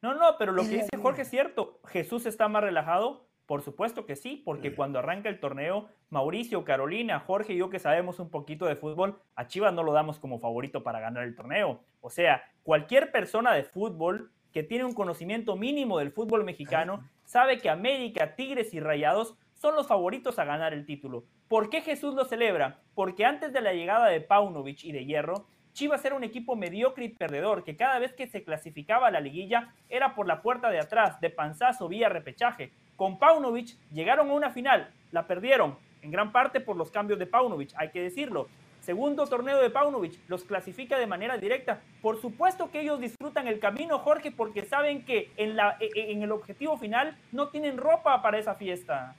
No, no, pero lo que dice Jorge es cierto. Jesús está más relajado. Por supuesto que sí, porque cuando arranca el torneo, Mauricio, Carolina, Jorge y yo que sabemos un poquito de fútbol, a Chivas no lo damos como favorito para ganar el torneo. O sea, cualquier persona de fútbol que tiene un conocimiento mínimo del fútbol mexicano, sabe que América, Tigres y Rayados son los favoritos a ganar el título. ¿Por qué Jesús lo celebra? Porque antes de la llegada de Paunovic y de Hierro, Chivas era un equipo mediocre y perdedor, que cada vez que se clasificaba a la liguilla era por la puerta de atrás, de panzazo, vía repechaje. Con Paunovic llegaron a una final, la perdieron, en gran parte por los cambios de Paunovic, hay que decirlo. Segundo torneo de Paunovic, los clasifica de manera directa. Por supuesto que ellos disfrutan el camino, Jorge, porque saben que en, la, e, e, en el objetivo final no tienen ropa para esa fiesta.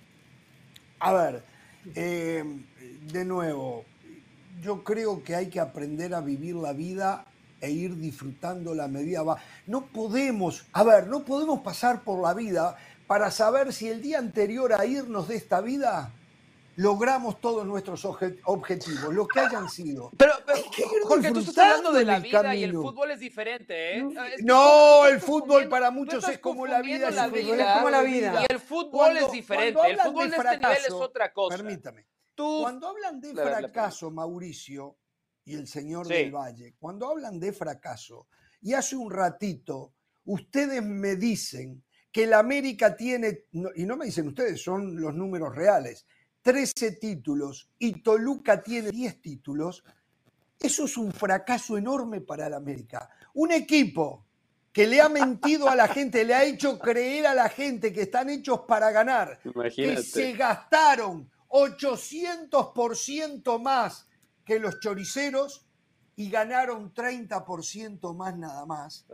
A ver, eh, de nuevo, yo creo que hay que aprender a vivir la vida e ir disfrutando la medida va. No podemos, a ver, no podemos pasar por la vida para saber si el día anterior a irnos de esta vida logramos todos nuestros objetivos, lo que hayan sido. Pero, Jorge, tú estás hablando de la vida y el fútbol es diferente, ¿eh? no, el fútbol para muchos es como la vida, la vida, es como la vida. Y el fútbol es diferente, el fútbol de, este nivel es otra cosa. Permítame. cuando hablan de fracaso, Mauricio y el señor del Valle, cuando hablan de fracaso, y hace un ratito ustedes me dicen que el América tiene, y no me dicen ustedes, son los números reales, 13 títulos y Toluca tiene 10 títulos, eso es un fracaso enorme para el América. Un equipo que le ha mentido a la gente, le ha hecho creer a la gente que están hechos para ganar, que se gastaron 800% más que los choriceros y ganaron 30% más nada más.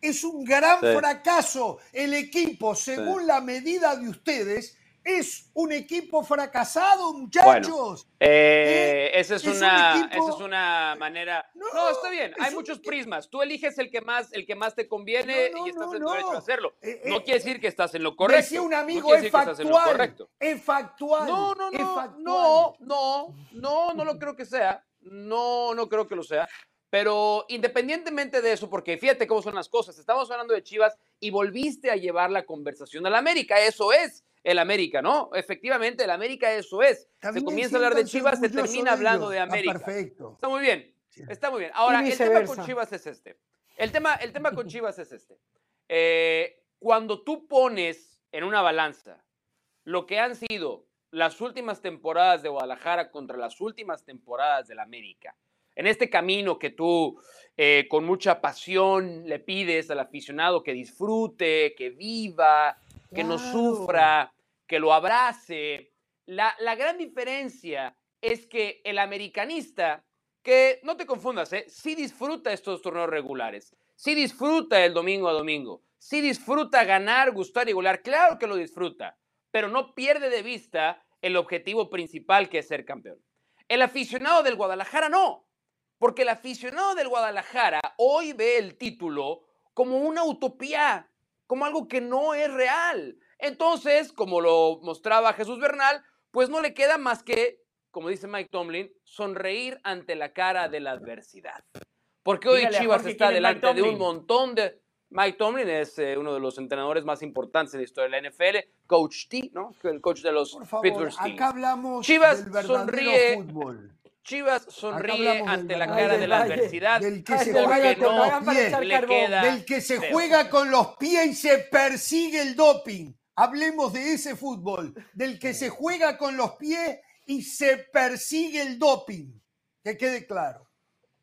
Es un gran fracaso. El equipo, según la medida de ustedes, es un equipo fracasado, muchachos. Eh, eh, esa, es una, es una manera. No, está bien. Hay muchos prismas. Tú eliges el que más, el que más te conviene y estás en tu derecho a hacerlo. Eh, no quiere decir que estás en lo correcto. Decía un amigo, es factual. Es factual. No, no, no. No, no, no, no lo creo que sea. No, no creo que lo sea. Pero independientemente de eso, porque fíjate cómo son las cosas, estamos hablando de Chivas y volviste a llevar la conversación a la América, eso es el América, ¿no? Efectivamente, el América eso es. se comienza a hablar de Chivas, se termina hablando de América. perfecto. Está muy bien, está muy bien. Ahora, el tema con Chivas es este. El tema, el tema con Chivas es este. Eh, cuando tú pones en una balanza lo que han sido las últimas temporadas de Guadalajara contra las últimas temporadas del América. En este camino que tú eh, con mucha pasión le pides al aficionado que disfrute, que viva, que no sufra, que lo abrace. La, la, gran diferencia es que el americanista, que no te confundas, ¿eh? sí disfruta estos torneos regulares, sí disfruta el domingo a domingo, sí disfruta ganar, gustar y golear, claro que lo disfruta, pero no pierde de vista el objetivo principal que es ser campeón. El aficionado del Guadalajara no, porque el aficionado del Guadalajara hoy ve el título como una utopía, como algo que no es real. Entonces, como lo mostraba Jesús Bernal, pues no le queda más que, como dice Mike Tomlin, sonreír ante la cara de la adversidad. Porque hoy Chivas está delante de un montón de... Mike Tomlin es eh, uno de los entrenadores más importantes en la historia de la NFL, Coach T, ¿no? El coach de los Pittsburgh Steelers. Acá hablamos Chivas del sonríe, fútbol. Chivas sonríe ante la cara de la adversidad. Del que se juega con los pies. Del que se juega con los pies y se persigue el doping. Hablemos de ese fútbol. Del que se juega con los pies y se persigue el doping. Que quede claro.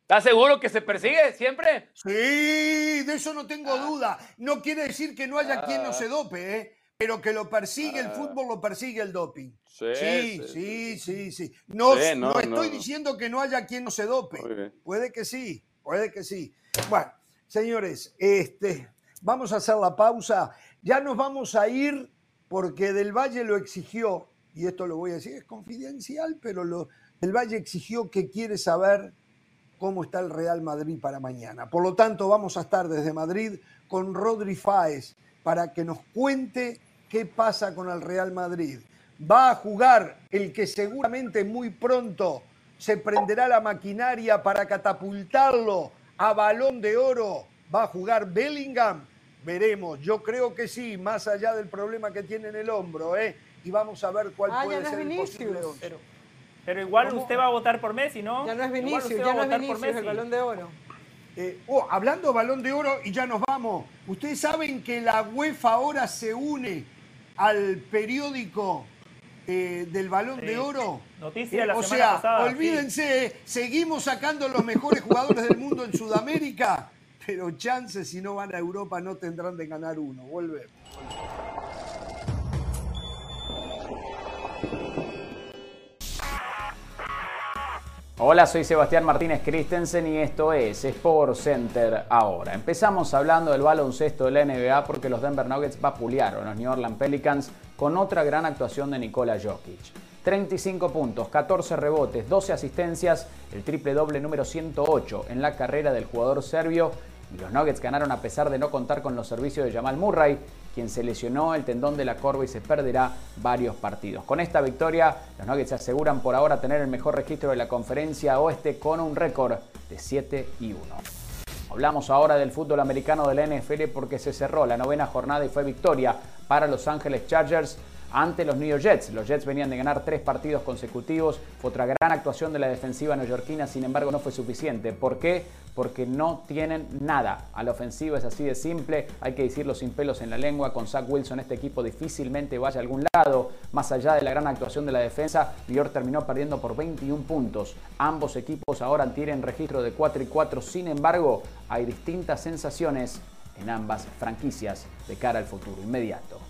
¿Estás seguro que se persigue siempre? Sí, de eso no tengo ah. duda. No quiere decir que no haya quien no se dope, ¿eh? pero que lo persigue el ah. fútbol, lo persigue el doping. Sí, sí, sí, sí. No, no, estoy diciendo que no haya quien no se dope. Puede que sí, puede que sí. Bueno, señores, este, vamos a hacer la pausa. Ya nos vamos a ir porque Del Valle lo exigió, y esto lo voy a decir, es confidencial, pero Del Valle exigió que quiere saber cómo está el Real Madrid para mañana. Por lo tanto, vamos a estar desde Madrid con Rodri Fáez para que nos cuente qué pasa con el Real Madrid. Va a jugar el que seguramente muy pronto se prenderá la maquinaria para catapultarlo a balón de oro. Va a jugar Bellingham. Veremos, yo creo que sí, más allá del problema que tiene en el hombro, ¿eh? Y vamos a ver cuál ah, puede ser el posible pero, pero, igual usted va a votar por Messi, ¿no? Ya no es Vinicius, ya no es Vinicius el balón de oro. Eh, oh, hablando de balón de oro, y ya nos vamos. Ustedes saben que la UEFA ahora se une al periódico eh, del Balón de Oro. Noticia de la o sea, olvídense, seguimos sacando los mejores jugadores del mundo en Sudamérica, pero chances si no van a Europa no tendrán de ganar uno. Volvemos. Hola, soy Sebastián Martínez Christensen y esto es Sport Center ahora. Empezamos hablando del baloncesto de la NBA porque los Denver Nuggets vapulearon a los New Orleans Pelicans con otra gran actuación de Nikola Jokic. 35 puntos, 14 rebotes, 12 asistencias, el triple doble número 108 en la carrera del jugador serbio y los Nuggets ganaron a pesar de no contar con los servicios de Jamal Murray, quien se lesionó el tendón de la corva y se perderá varios partidos. Con esta victoria, los Nuggets se aseguran por ahora tener el mejor registro de la conferencia oeste con un récord de 7 y 1. Hablamos ahora del fútbol americano de la NFL porque se cerró la novena jornada y fue victoria para Los Ángeles Chargers ante los New York Jets. Los Jets venían de ganar tres partidos consecutivos. Fue otra gran actuación de la defensiva neoyorquina, sin embargo no fue suficiente. ¿Por qué? Porque no tienen nada. A la ofensiva es así de simple, hay que decirlo sin pelos en la lengua. Con Zach Wilson este equipo difícilmente vaya a algún lado. Más allá de la gran actuación de la defensa, New York terminó perdiendo por 21 puntos. Ambos equipos ahora tienen registro de 4 y 4. Sin embargo, hay distintas sensaciones en ambas franquicias de cara al futuro inmediato.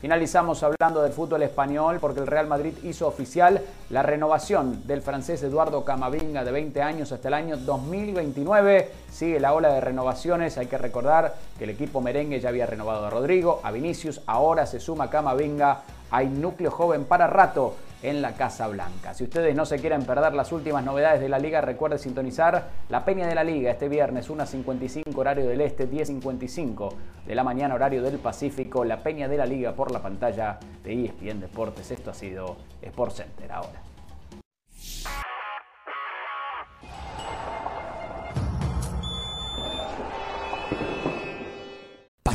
Finalizamos hablando del fútbol español porque el Real Madrid hizo oficial la renovación del francés Eduardo Camavinga de 20 años hasta el año 2029. Sigue la ola de renovaciones. Hay que recordar que el equipo merengue ya había renovado a Rodrigo, a Vinicius. Ahora se suma Camavinga. Hay núcleo joven para rato en la Casa Blanca. Si ustedes no se quieren perder las últimas novedades de la liga, recuerde sintonizar la Peña de la Liga este viernes 1.55 horario del Este, 10.55 de la mañana horario del Pacífico, la Peña de la Liga por la pantalla de ESPN Deportes. Esto ha sido Sport Center ahora.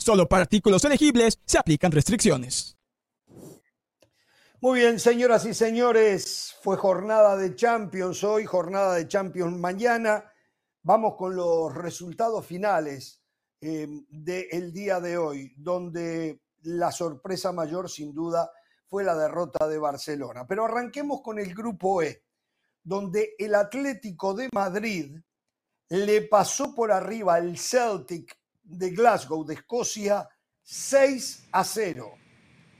Solo para artículos elegibles se aplican restricciones. Muy bien, señoras y señores, fue jornada de Champions hoy, jornada de Champions mañana. Vamos con los resultados finales eh, del día de hoy, donde la sorpresa mayor sin duda fue la derrota de Barcelona. Pero arranquemos con el grupo E, donde el Atlético de Madrid le pasó por arriba al Celtic de Glasgow, de Escocia, 6 a 0.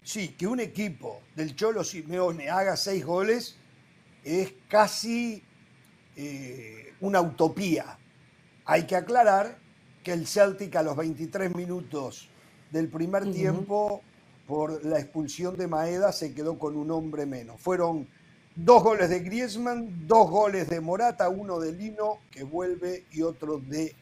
Sí, que un equipo del Cholo Simeone haga seis goles es casi eh, una utopía. Hay que aclarar que el Celtic a los 23 minutos del primer tiempo, por la expulsión de Maeda, se quedó con un hombre menos. Fueron dos goles de Griezmann, dos goles de Morata, uno de Lino que vuelve y otro de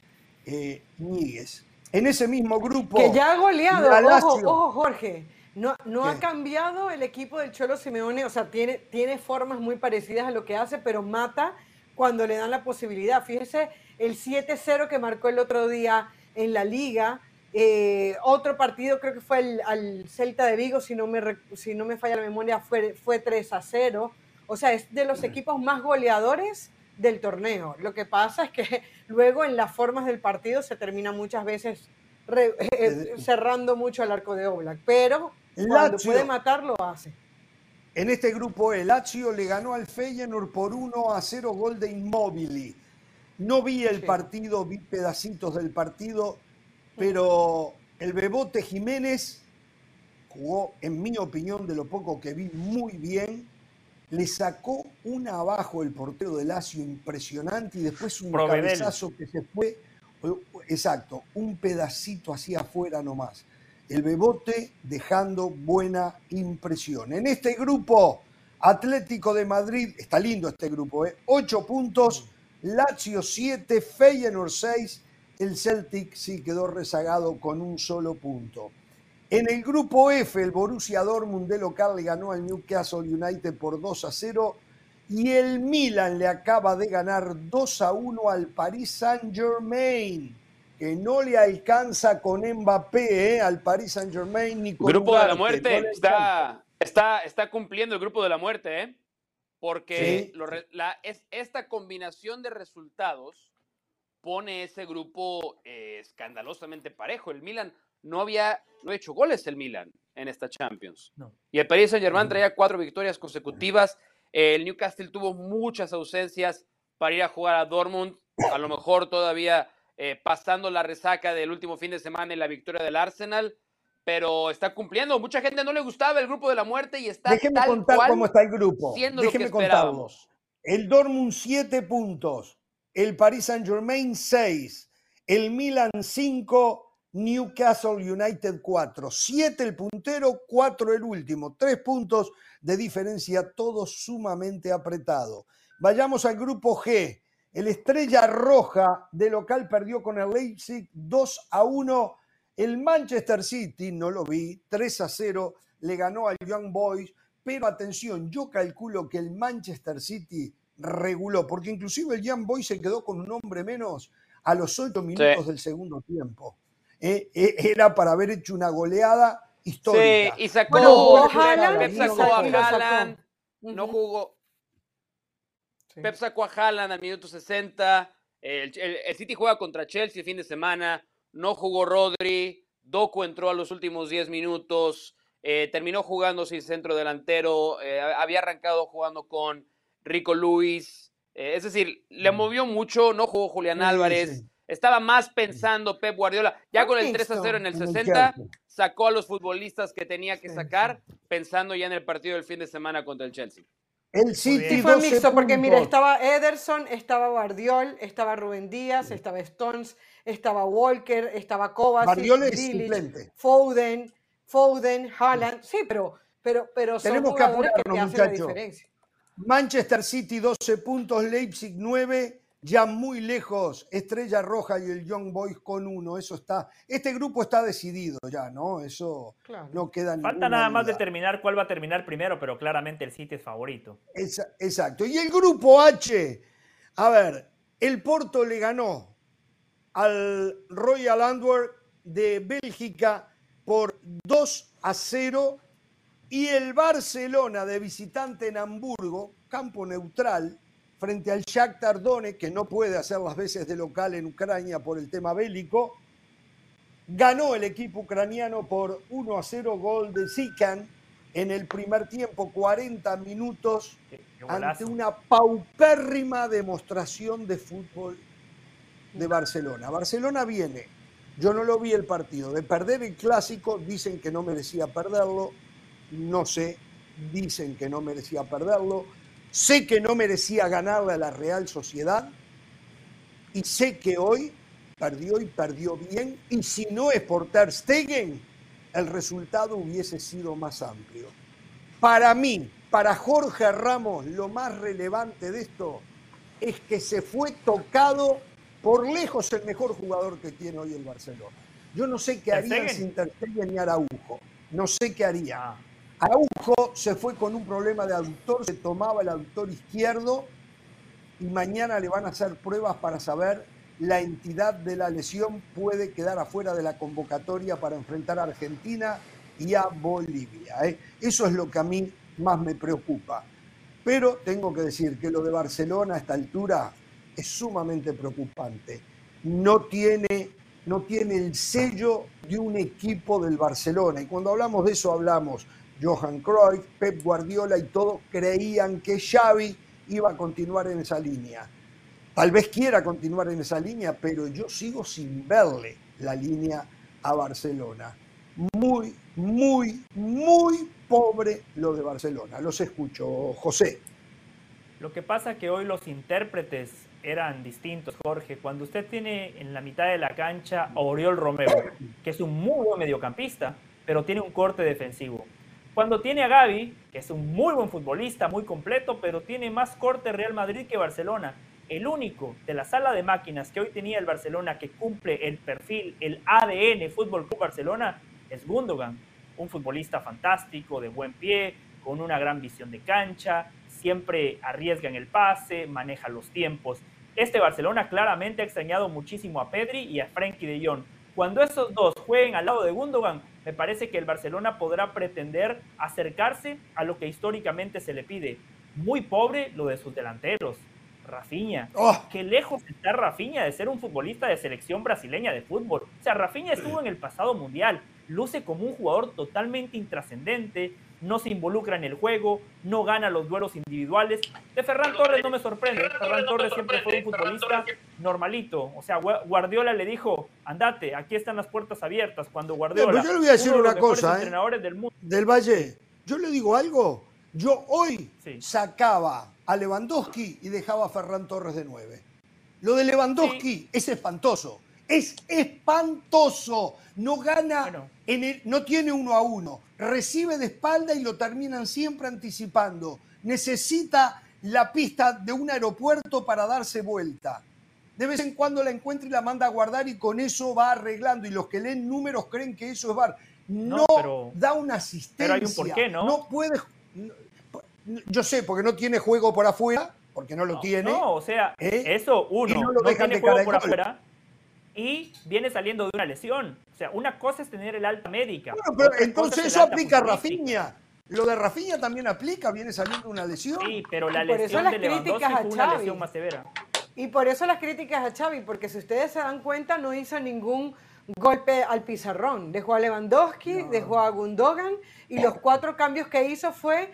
eh, Níguez. En ese mismo grupo. Que ya ha goleado. Ojo, ojo, Jorge. No, no ha cambiado el equipo del Cholo Simeone, o sea, tiene, tiene formas muy parecidas a lo que hace, pero mata cuando le dan la posibilidad. Fíjese el 7-0 que marcó el otro día en la liga. Eh, otro partido, creo que fue el, al Celta de Vigo, si no me, si no me falla la memoria, fue, fue 3 0. O sea, es de los equipos más goleadores del torneo. Lo que pasa es que luego en las formas del partido se termina muchas veces eh, eh, cerrando mucho el arco de Oblak, pero cuando puede matar lo hace. En este grupo el Lazio le ganó al Feyenoord por 1 a 0 gol de Immobili. No vi el partido, vi pedacitos del partido, pero el Bebote Jiménez jugó, en mi opinión, de lo poco que vi, muy bien le sacó una abajo el portero de Lazio impresionante y después un cabezazo que se fue, exacto, un pedacito hacia afuera nomás. El Bebote dejando buena impresión. En este grupo, Atlético de Madrid, está lindo este grupo, ¿eh? 8 puntos, Lazio 7, Feyenoord 6, el Celtic sí quedó rezagado con un solo punto. En el grupo F, el Borussia Dortmund de local le ganó al Newcastle United por 2 a 0 y el Milan le acaba de ganar 2 a 1 al Paris Saint-Germain, que no le alcanza con Mbappé ¿eh? al Paris Saint-Germain ni con Grupo de la muerte, está, está, está cumpliendo el grupo de la muerte, ¿eh? porque es, esta combinación de resultados pone ese grupo eh, escandalosamente parejo. El Milan no había, no hecho goles el Milan en esta Champions. Y el Paris Saint Germain traía cuatro victorias consecutivas. El Newcastle tuvo muchas ausencias para ir a jugar a Dortmund. A lo mejor todavía eh, pasando la resaca del último fin de semana en la victoria del Arsenal. Pero está cumpliendo. Mucha gente no le gustaba el grupo de la muerte y está Déjeme contar cómo está el grupo. Siendo lo que esperábamos. El Dortmund siete puntos, el Paris Saint Germain seis, el Milan cinco Newcastle United 4. 7 el puntero, 4 el último. Tres puntos de diferencia, todo sumamente apretado. Vayamos al grupo G. El Estrella Roja de local perdió con el Leipzig 2 a 1. El Manchester City, no lo vi, 3 a 0, le ganó al Young Boys. Pero atención, yo calculo que el Manchester City reguló, porque inclusive el Young Boys se quedó con un hombre menos a los 8 minutos del segundo tiempo. Eh, eh, era para haber hecho una goleada histórica. Sí, y sacó, a Haaland, no jugó. Pep sacó a Haaland al minuto 60. El, City juega contra Chelsea el fin de semana. No jugó Rodri. Doku entró a los últimos 10 minutos. Eh, terminó jugando sin centro delantero. había arrancado jugando con Rico Luis. es decir, le mm. movió mucho. No jugó Julián Álvarez. Estaba más pensando Pep Guardiola. Ya con el 3 a 0 en el 60, sacó a los futbolistas que tenía que sacar, pensando ya en el partido del fin de semana contra el Chelsea. El City fue mixto, porque mira, estaba Ederson, estaba Guardiol, estaba Rubén Díaz, estaba Stones, estaba Walker, estaba Kovacic, Foden, Foden, Haaland. Sí, pero, pero, pero son Tenemos que, apurarnos, que hacen la diferencia. Manchester City 12 puntos, Leipzig 9, ya muy lejos, Estrella Roja y el Young Boys con uno. Eso está, este grupo está decidido ya, ¿no? Eso no queda Falta nada más determinar cuál va a terminar primero, pero claramente el City es favorito. exacto. Y el grupo H, a ver, el Porto le ganó al Royal Antwerp de Bélgica por 2 a 0 y el Barcelona de visitante en Hamburgo, campo neutral, frente al Shakhtar Donetsk, que no puede hacer las veces de local en Ucrania por el tema bélico, ganó el equipo ucraniano por 1 a 0 gol de Zikan en el primer tiempo, 40 minutos, ante una paupérrima demostración de fútbol de Barcelona. Barcelona viene, yo no lo vi el partido, de perder el clásico, dicen que no merecía perderlo, no sé, dicen que no merecía perderlo, sé que no merecía ganarle a la Real Sociedad y sé que hoy perdió y perdió bien y si no es por Ter Stegen, el resultado hubiese sido más amplio. Para mí, para Jorge Ramos, lo más relevante de esto es que se fue tocado por lejos el mejor jugador que tiene hoy el Barcelona. Yo no sé qué haría sin Ter Stegen ni Araujo. No sé qué haría. Araujo se fue con un problema de aductor, se tomaba el aductor izquierdo y mañana le van a hacer pruebas para saber la entidad de la lesión. Puede quedar afuera de la convocatoria para enfrentar a Argentina y a Bolivia. ¿eh? Eso es lo que a mí más me preocupa. Pero tengo que decir que lo de Barcelona a esta altura es sumamente preocupante. No tiene, no tiene el sello de un equipo del Barcelona. Y cuando hablamos de eso hablamos Johan Cruyff, Pep Guardiola y todos creían que Xavi iba a continuar en esa línea. Tal vez quiera continuar en esa línea, pero yo sigo sin verle la línea a Barcelona. Muy, muy, muy pobre lo de Barcelona. Los escucho, José. Lo que pasa es que hoy los intérpretes eran distintos, Jorge. Cuando usted tiene en la mitad de la cancha a Oriol Romero, que es un muy buen mediocampista, pero tiene un corte defensivo. Cuando tiene a Gaby, que es un muy buen futbolista, muy completo, pero tiene más corte Real Madrid que Barcelona. El único de la sala de máquinas que hoy tenía el Barcelona que cumple el perfil, el ADN Fútbol Club Barcelona, es Gundogan. Un futbolista fantástico, de buen pie, con una gran visión de cancha, siempre arriesga en el pase, maneja los tiempos. Este Barcelona claramente ha extrañado muchísimo a Pedri y a Frenkie de Jong. Cuando esos dos jueguen al lado de Gundogan, me parece que el Barcelona podrá pretender acercarse a lo que históricamente se le pide. Muy pobre lo de sus delanteros. Rafinha. Oh. Qué lejos está Rafinha de ser un futbolista de selección brasileña de fútbol. O sea, Rafinha estuvo en el pasado mundial. Luce como un jugador totalmente intrascendente, no se involucra en el juego, no gana los duelos individuales. De Ferran Torres no me sorprende. Ferran Torres siempre fue un futbolista normalito. O sea, Guardiola le dijo, andate, aquí están las puertas abiertas. Cuando Guardiola... yo le voy a decir una cosa, ¿eh? del, mundo, del Valle, yo le digo algo. Yo hoy sacaba a Lewandowski y dejaba a Ferran Torres de nueve. Lo de Lewandowski es espantoso. Es espantoso. No gana, en el, no tiene uno a uno. Recibe de espalda y lo terminan siempre anticipando. Necesita la pista de un aeropuerto para darse vuelta. De vez en cuando la encuentra y la manda a guardar y con eso va arreglando. Y los que leen números creen que eso es bar. No, da una asistencia. Pero hay un porqué, ¿no? No puede. yo sé, porque no tiene juego por afuera, porque no lo tiene. No, o sea, ¿eh? eso uno. no, tiene juego por afuera y viene saliendo de una lesión. O sea, una cosa es tener el alta médica. Bueno, pero entonces eso aplica a Rafinha. Lo de Rafinha también aplica, viene saliendo de una lesión. Sí, pero la lesión de Lewandowski fue una lesión más severa. Y por eso las críticas a Xavi, porque si ustedes se dan cuenta, no hizo ningún golpe al pizarrón. Dejó a Lewandowski, dejó a Gundogan, y los cuatro cambios que hizo fue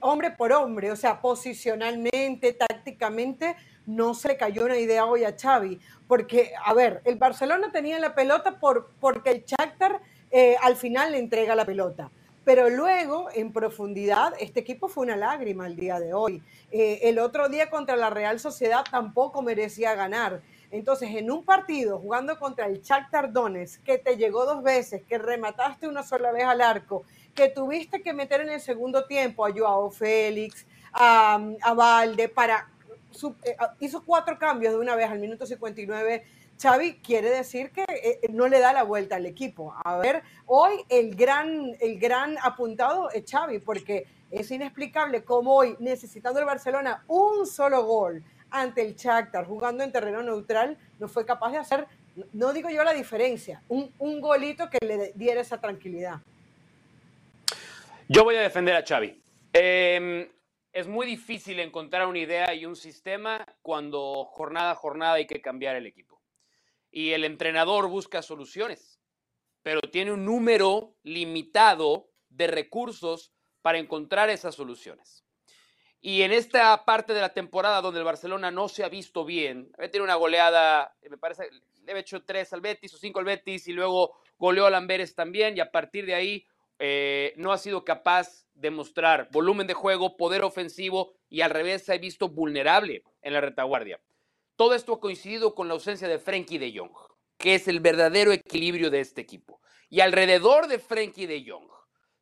hombre por hombre, o sea, posicionalmente, tácticamente, no se le cayó una idea hoy a Xavi, porque, a ver, el Barcelona tenía la pelota por, porque el Shakhtar eh, al final le entrega la pelota. Pero luego, en profundidad, este equipo fue una lágrima el día de hoy. Eh, el otro día contra la Real Sociedad tampoco merecía ganar. Entonces, en un partido jugando contra el Shakhtar Donetsk, que te llegó dos veces, que remataste una sola vez al arco, que tuviste que meter en el segundo tiempo a Joao Félix, a, a Valde, para, eh, hizo cuatro cambios de una vez al minuto 59. Xavi quiere decir que eh, no le da la vuelta al equipo. A ver, hoy el gran, el gran apuntado es Xavi, porque es inexplicable cómo hoy, necesitando el Barcelona un solo gol, ante el Shakhtar jugando en terreno neutral no fue capaz de hacer, no digo yo la diferencia, un, un golito que le diera esa tranquilidad. Yo voy a defender a Xavi. Em, es muy difícil encontrar una idea y un sistema cuando jornada a jornada hay que cambiar el equipo. Y el entrenador busca soluciones, pero tiene un número limitado de recursos para encontrar esas soluciones. Y en esta parte de la temporada donde el Barcelona no se ha visto bien, tiene una goleada, me parece, le había hecho tres al Betis o cinco al Betis y luego goleó al Amberes también y a partir de ahí eh, no ha sido capaz de mostrar volumen de juego, poder ofensivo y al revés se ha visto vulnerable en la retaguardia. Todo esto ha coincidido con la ausencia de Frenkie de Jong, que es el verdadero equilibrio de este equipo. Y alrededor de Frenkie de Jong,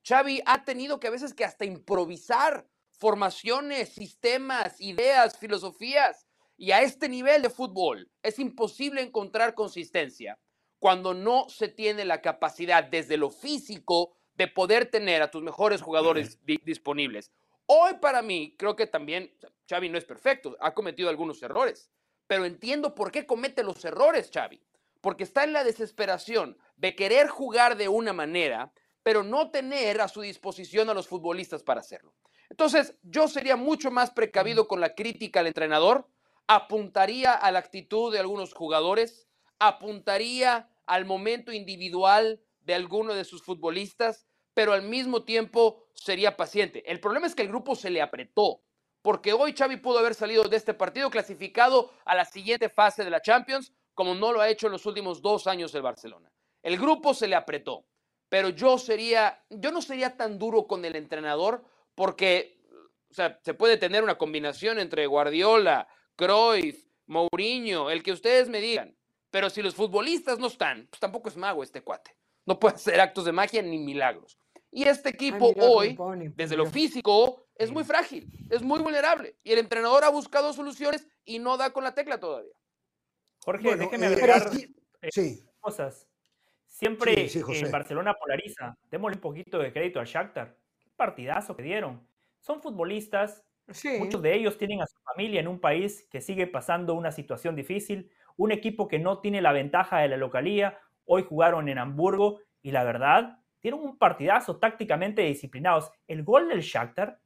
Xavi ha tenido que a veces que hasta improvisar formaciones, sistemas, ideas, filosofías. Y a este nivel de fútbol es imposible encontrar consistencia cuando no se tiene la capacidad desde lo físico de poder tener a tus mejores jugadores disponibles. Hoy para mí creo que también Xavi no es perfecto, ha cometido algunos errores, pero entiendo por qué comete los errores Xavi, porque está en la desesperación de querer jugar de una manera, pero no tener a su disposición a los futbolistas para hacerlo. Entonces, yo sería mucho más precavido con la crítica al entrenador, apuntaría a la actitud de algunos jugadores, apuntaría al momento individual de alguno de sus futbolistas, pero al mismo tiempo sería paciente. El problema es que el grupo se le apretó, porque hoy Xavi pudo haber salido de este partido clasificado a la siguiente fase de la Champions, como no lo ha hecho en los últimos dos años el Barcelona. El grupo se le apretó, pero yo sería, yo no sería tan duro con el entrenador porque, se puede tener una combinación entre Guardiola, Cruyff, Mourinho, el que ustedes me digan. Pero si los futbolistas no están, pues tampoco es mago este cuate. No puede hacer actos de magia ni milagros. Y este equipo hoy, desde lo físico, es muy frágil, es muy vulnerable. Y el entrenador ha buscado soluciones y no da con la tecla todavía. Jorge, déjeme eh, agregar eh, cosas. Siempre en Barcelona polariza. Démosle un poquito de crédito al Shakhtar partidazo que dieron. Son futbolistas, muchos de ellos tienen a su familia en un país que sigue pasando una situación difícil, un equipo que no tiene la ventaja de la localía, hoy jugaron en Hamburgo y la verdad, tienen un partidazo tácticamente disciplinados. El gol del Shakhtar,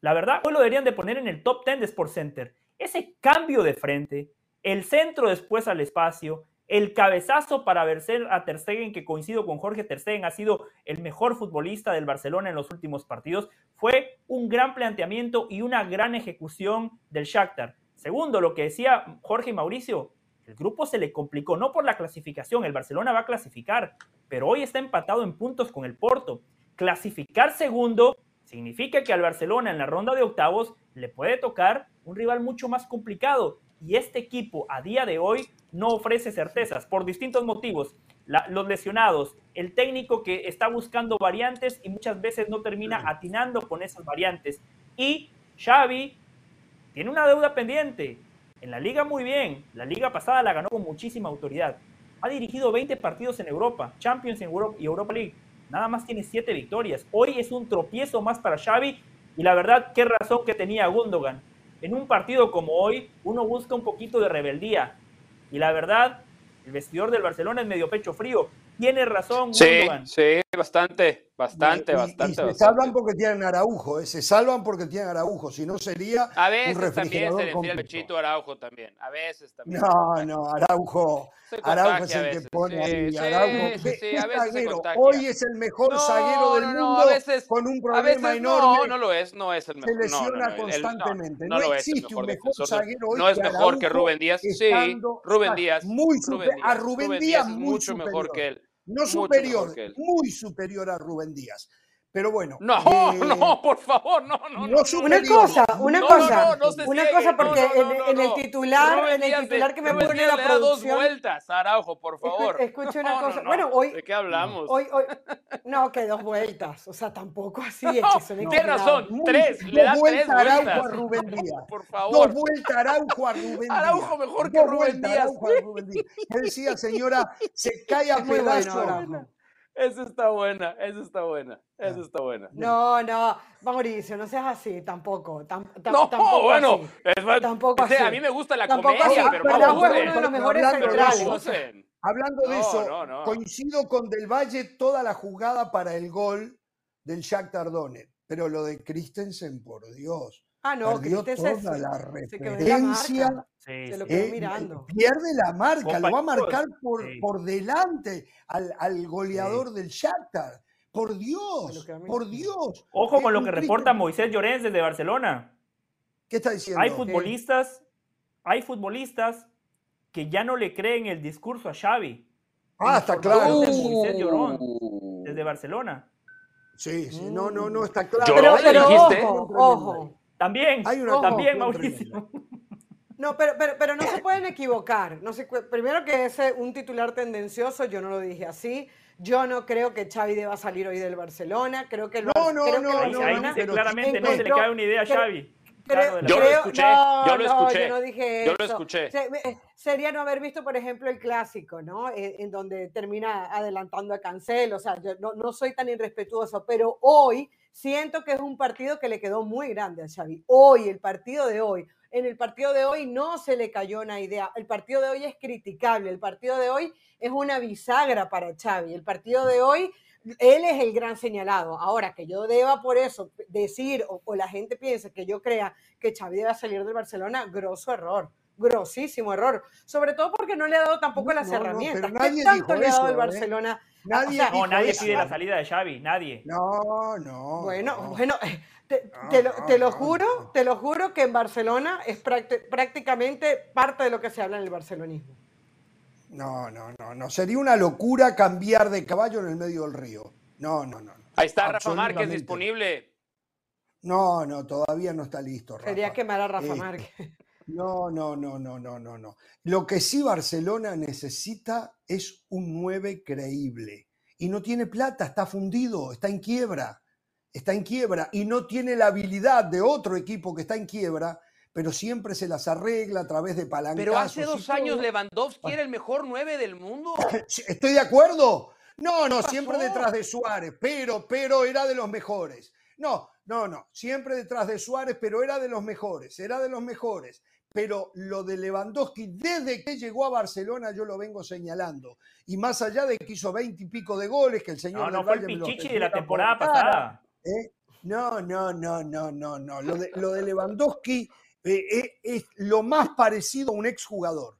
la verdad, hoy lo deberían de poner en el top 10 de Sport Center. Ese cambio de frente, el centro después al espacio, el cabezazo para vencer a Ter que coincido con Jorge Ter Stegen, ha sido el mejor futbolista del Barcelona en los últimos partidos, fue un gran planteamiento y una gran ejecución del Shakhtar. Segundo, lo que decía Jorge y Mauricio, el grupo se le complicó, no por la clasificación, el Barcelona va a clasificar, pero hoy está empatado en puntos con el Porto. Clasificar segundo significa que al Barcelona en la ronda de octavos le puede tocar un rival mucho más complicado y este equipo a día de hoy no ofrece certezas por distintos motivos. los lesionados, el técnico que está buscando variantes y muchas veces no termina atinando con esas variantes. Y Xavi tiene una deuda pendiente. En la liga muy bien, la liga pasada la ganó con muchísima autoridad. Ha dirigido 20 partidos en Europa, Champions en Europa y Europa League. Nada más tiene 7 victorias. Hoy es un tropiezo más para Xavi y la verdad, qué razón que tenía Gundogan en un partido como hoy, uno busca un poquito de rebeldía. Y la verdad, el vestidor del Barcelona es medio pecho frío. Tiene razón. Sí, sí, bastante. Bastante, bastante. se salvan porque tienen Araujo, ¿eh? se salvan porque tienen Araujo, si no sería. A veces también se le tira el pechito a Araujo también, a veces también. No, no, Araujo. Araujo es el que pone ahí. Araujo, sí, sí, a veces zaguero. Hoy es el mejor zaguero del mundo a veces, con un problema veces, enorme. No, no lo es, no es el mejor. Se lesiona constantemente. no, no, existe un mejor zaguero hoy. No es mejor que Rubén Díaz. Sí, Rubén Díaz. Muy a Rubén Díaz mucho mejor que él. No superior, muy superior a Rubén Díaz. Pero bueno. No, eh, no, por favor, no, no. no una cosa, una cosa. una cosa, porque en, el titular, en el titular que me pone la producción. dos vueltas, Araujo, por favor. Escucha una cosa. Bueno, hoy. ¿De qué hablamos? Hoy, hoy, no, que dos vueltas. O sea, tampoco así. No, ¿Qué razón? tres. Le da tres vueltas. Araujo a Rubén Díaz. Por favor. Dos vueltas Araujo a Rubén Díaz. Araujo mejor que Rubén Díaz. Araujo a Rubén Díaz. Decía, señora, se cae a pedazos. Esa está buena, esa está buena, esa está buena. No, no, Mauricio, no seas así, tampoco. no, tampoco bueno, así. tampoco así. a mí me gusta la comedia, pero, pero no uno de los mejores centrales. Hablando de eso, coincido con Del Valle toda la jugada para el gol del Shakhtar Donetsk, pero lo de Christensen, por Dios. Ah, no, perdió toda la referencia. se lo quedó mirando. Pierde la marca, lo va a marcar por, por delante al, al goleador del Shakhtar. Por Dios, por Dios. Ojo con lo que reporta Moisés Llorens desde Barcelona. ¿Qué está diciendo? Hay futbolistas, hay futbolistas que ya no le creen el discurso a Xavi. Ah, está claro. desde Barcelona. Sí, sí, no, no, no, está claro. Pero, pero ojo, ojo. También, Hay una, también, Mauricio. No, pero, pero, pero, no se pueden equivocar. No se, primero que ese un titular tendencioso, yo no lo dije así. Yo no creo que Xavi deba salir hoy del Barcelona. Creo que el no, no, creo no, que no, ahí, dice claramente no se le cae una idea a Xavi yo lo escuché, yo lo escuché. yo no dije yo lo escuché. sería no haber visto, por ejemplo, el clásico, ¿no? Eh, en, donde termina adelantando a Cancelo. O sea, yo no, no, soy tan irrespetuoso, pero hoy siento que es un partido que le quedó muy grande a Xavi. Hoy, el partido de hoy. En el partido de hoy no se le cayó una idea. El partido de hoy es criticable. El partido de hoy es una bisagra para Xavi. El partido de hoy él es el gran señalado. Ahora, que yo deba por eso decir, o, la gente piense que yo crea que Xavi debe salir del Barcelona, grosso error, grosísimo error. Sobre todo porque no le ha dado tampoco las herramientas. ¿Qué tanto le ha dado el ¿eh? Nadie, no, nadie pide la salida de Xavi, nadie. No, no. Bueno, bueno, eh, te, lo, juro, te lo juro que en Barcelona es prácticamente parte de lo que se habla en el barcelonismo. No, no, no, no. Sería una locura cambiar de caballo en el medio del río. No, no, no. Ahí está Rafa Márquez disponible. No, no, todavía no está listo. Rafa. Sería quemar a Rafa este, Márquez. No, no, no, no, no, no, no. Lo que sí Barcelona necesita es un 9 creíble. Y no tiene plata, está fundido, está en quiebra. Está en quiebra y no tiene la habilidad de otro equipo que está en quiebra pero siempre se las arregla a través de palancazos. Pero hace dos años Lewandowski era el mejor nueve del mundo. Estoy de acuerdo. No, no, siempre detrás de Suárez, pero, pero era de los mejores. No, no, no, siempre detrás de Suárez, pero era de los mejores, era de los mejores. Pero lo de Lewandowski, desde que llegó a Barcelona, yo lo vengo señalando. Y más allá de que hizo veinte y pico de goles, que el señor. No, no, fue el Pichichi de la temporada pasada. ¿eh? No, no, no, no, no, no. Lo de, lo de Lewandowski eh, eh, es lo más parecido a un exjugador.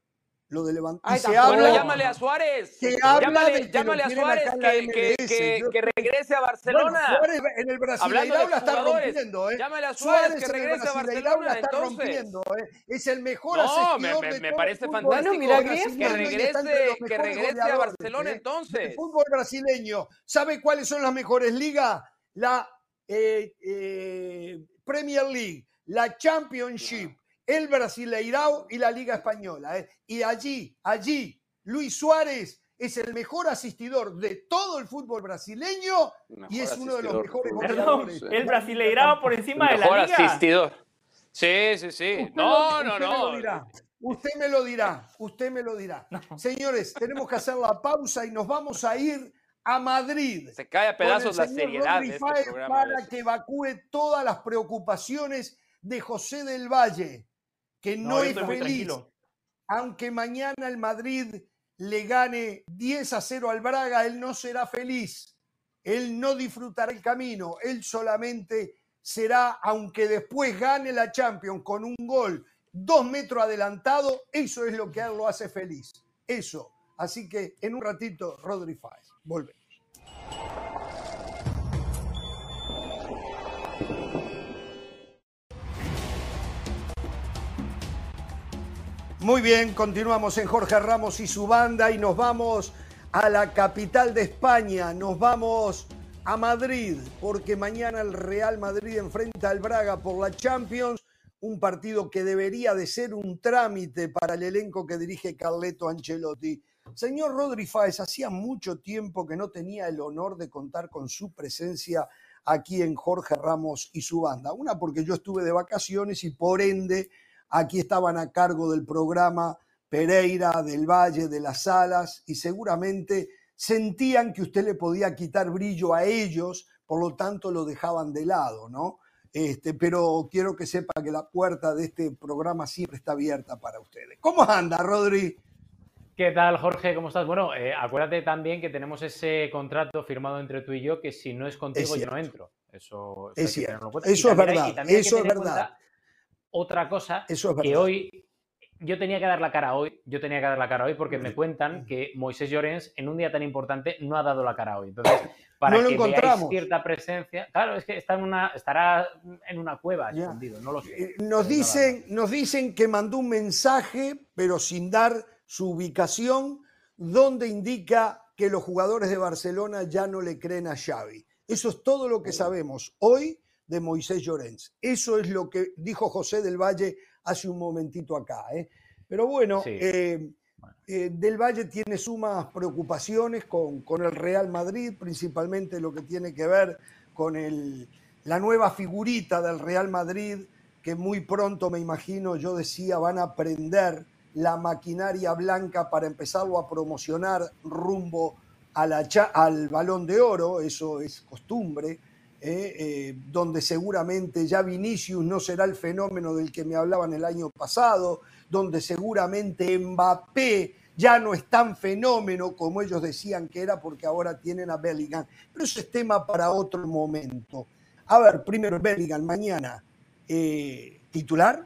Lo de levantar. se habla, llámale a Suárez. llámale, llámale a Suárez que, que, que, regrese a Barcelona. Suárez en el Brasileirao la está rompiendo. ¿eh? Llámale a Suárez, que regrese a Barcelona. La está entonces. rompiendo, ¿eh? Es el mejor no, me, me, me parece fantástico. Bueno, que regrese, que regrese a Barcelona ¿eh? entonces. El fútbol brasileño. ¿Sabe cuáles son las mejores ligas? La eh, Premier League la Championship, el Brasileirao y la Liga Española. ¿eh? Y allí, allí, Luis Suárez es el mejor asistidor de todo el fútbol brasileño y es uno de los mejores goleadores. el Brasileirao por encima de la Liga. Mejor asistidor. Sí, sí, sí. no, no, no. Usted me lo dirá, usted me lo dirá. Señores, tenemos que hacer la pausa y nos vamos a ir a Madrid. Se cae a pedazos la seriedad de este programa. Para que evacúe todas las preocupaciones de José del Valle, que no, es feliz, aunque mañana el Madrid le gane 10 a 0 al Braga, él no será feliz, él no disfrutará el camino, él solamente será, aunque después gane la Champions con un gol dos metros adelantado, eso es lo que a él lo hace feliz, eso. Así que en un ratito, Rodri Fáez, volvemos. Muy bien, continuamos en Jorge Ramos y su banda y nos vamos a la capital de España, nos vamos a Madrid, porque mañana el Real Madrid enfrenta al Braga por la Champions, un partido que debería de ser un trámite para el elenco que dirige Carleto Ancelotti. Señor Rodri Fáez, hacía mucho tiempo que no tenía el honor de contar con su presencia aquí en Jorge Ramos y su banda. Una porque yo estuve de vacaciones y por ende aquí estaban a cargo del programa Pereira, del Valle, de las Salas y seguramente sentían que usted le podía quitar brillo a ellos, por lo tanto lo dejaban de lado, ¿no? Este, pero quiero que sepa que la puerta de este programa siempre está abierta para ustedes. ¿Cómo anda, Rodri? ¿Qué tal, Jorge? ¿Cómo estás? Bueno, eh, acuérdate también que tenemos ese contrato firmado entre tú y yo que si no es contigo yo no entro. Eso, es cierto. Eso es verdad. Eso es verdad. Otra cosa que hoy yo tenía que dar la cara hoy, yo tenía que dar la cara hoy porque me cuentan que Moisés Llorens en un día tan importante no ha dado la cara hoy. Entonces, para que veáis cierta presencia, claro, es que está en una, estará en una cueva escondido, no lo sé. Eh, nos dicen, nos dicen que mandó un mensaje, pero sin dar su ubicación, donde indica que los jugadores de Barcelona ya no le creen a Xavi. Eso es todo lo que sabemos hoy de Moisés Llorens. Eso es lo que dijo José del Valle hace un momentito acá. ¿eh? Pero bueno, eh, eh, del Valle tiene sumas preocupaciones con, con, el Real Madrid, principalmente lo que tiene que ver con el, la nueva figurita del Real Madrid, que muy pronto, me imagino, yo decía, van a aprender la maquinaria blanca para empezarlo a promocionar rumbo a la, al balón de oro, eso es costumbre, eh, eh, donde seguramente ya Vinicius no será el fenómeno del que me hablaban el año pasado, donde seguramente Mbappé ya no es tan fenómeno como ellos decían que era porque ahora tienen a Bellingham. Pero eso es tema para otro momento. A ver, primero Bellingham, mañana, eh, titular.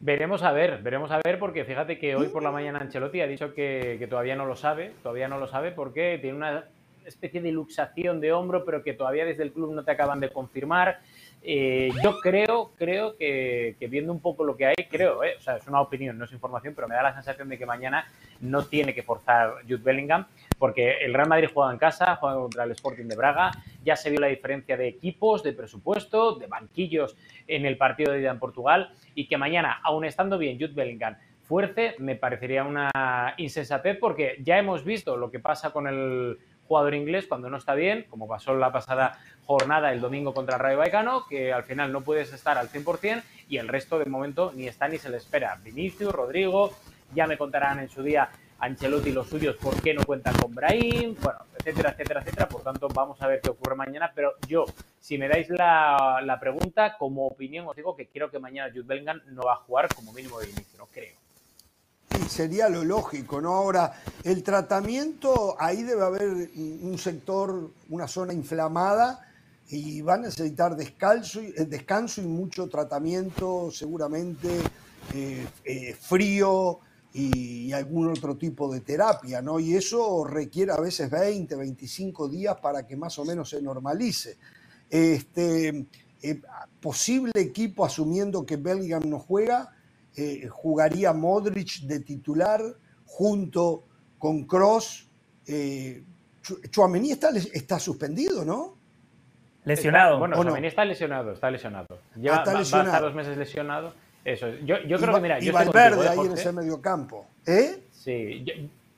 Veremos a ver, veremos a ver, porque fíjate que hoy por la mañana Ancelotti ha dicho que, todavía no lo sabe, todavía no lo sabe porque tiene una especie de luxación de hombro, pero que todavía desde el club no te acaban de confirmar. Eh, yo creo, creo que, viendo un poco lo que hay, creo, eh, o sea, es una opinión, no es información, pero me da la sensación de que mañana no tiene que forzar Jude Bellingham, porque el Real Madrid juega en casa, juega contra el Sporting de Braga, ya se vio la diferencia de equipos, de presupuesto, de banquillos en el partido de ida en Portugal, y que mañana, aún estando bien Jude Bellingham, fuerce, me parecería una insensatez, porque ya hemos visto lo que pasa con el jugador inglés cuando no está bien, como pasó la pasada jornada el domingo contra el Rayo Vallecano, que al final no puedes estar al 100% y el resto de momento ni está ni se le espera. Vinicius, Rodrigo, ya me contarán en su día Ancelotti y los suyos por qué no cuentan con Brahim, bueno, etcétera, etcétera, etcétera. Por tanto, vamos a ver qué ocurre mañana. Pero yo, si me dais la, pregunta, como opinión os digo que quiero que mañana Jude Bellingham no va a jugar como mínimo de inicio, no creo. Sería lo lógico, ¿no? Ahora, el tratamiento, ahí debe haber un sector, una zona inflamada y va a necesitar descanso, eh, descanso y mucho tratamiento, seguramente eh, eh, frío y, algún otro tipo de terapia, ¿no? Y eso requiere a veces 20, 25 días para que más o menos se normalice. Este, posible equipo asumiendo que Bellingham no juega, eh, jugaría Modric de titular junto con Cross. Eh, Chuamení está, está suspendido, ¿no? Lesionado. bueno, Chuamení está lesionado, está lesionado. Lleva, está lesionado. Va, a estar dos meses lesionado. Eso. Yo, yo creo que, mira, yo Valverde ¿eh, ahí en ese mediocampo. ¿Eh? Sí,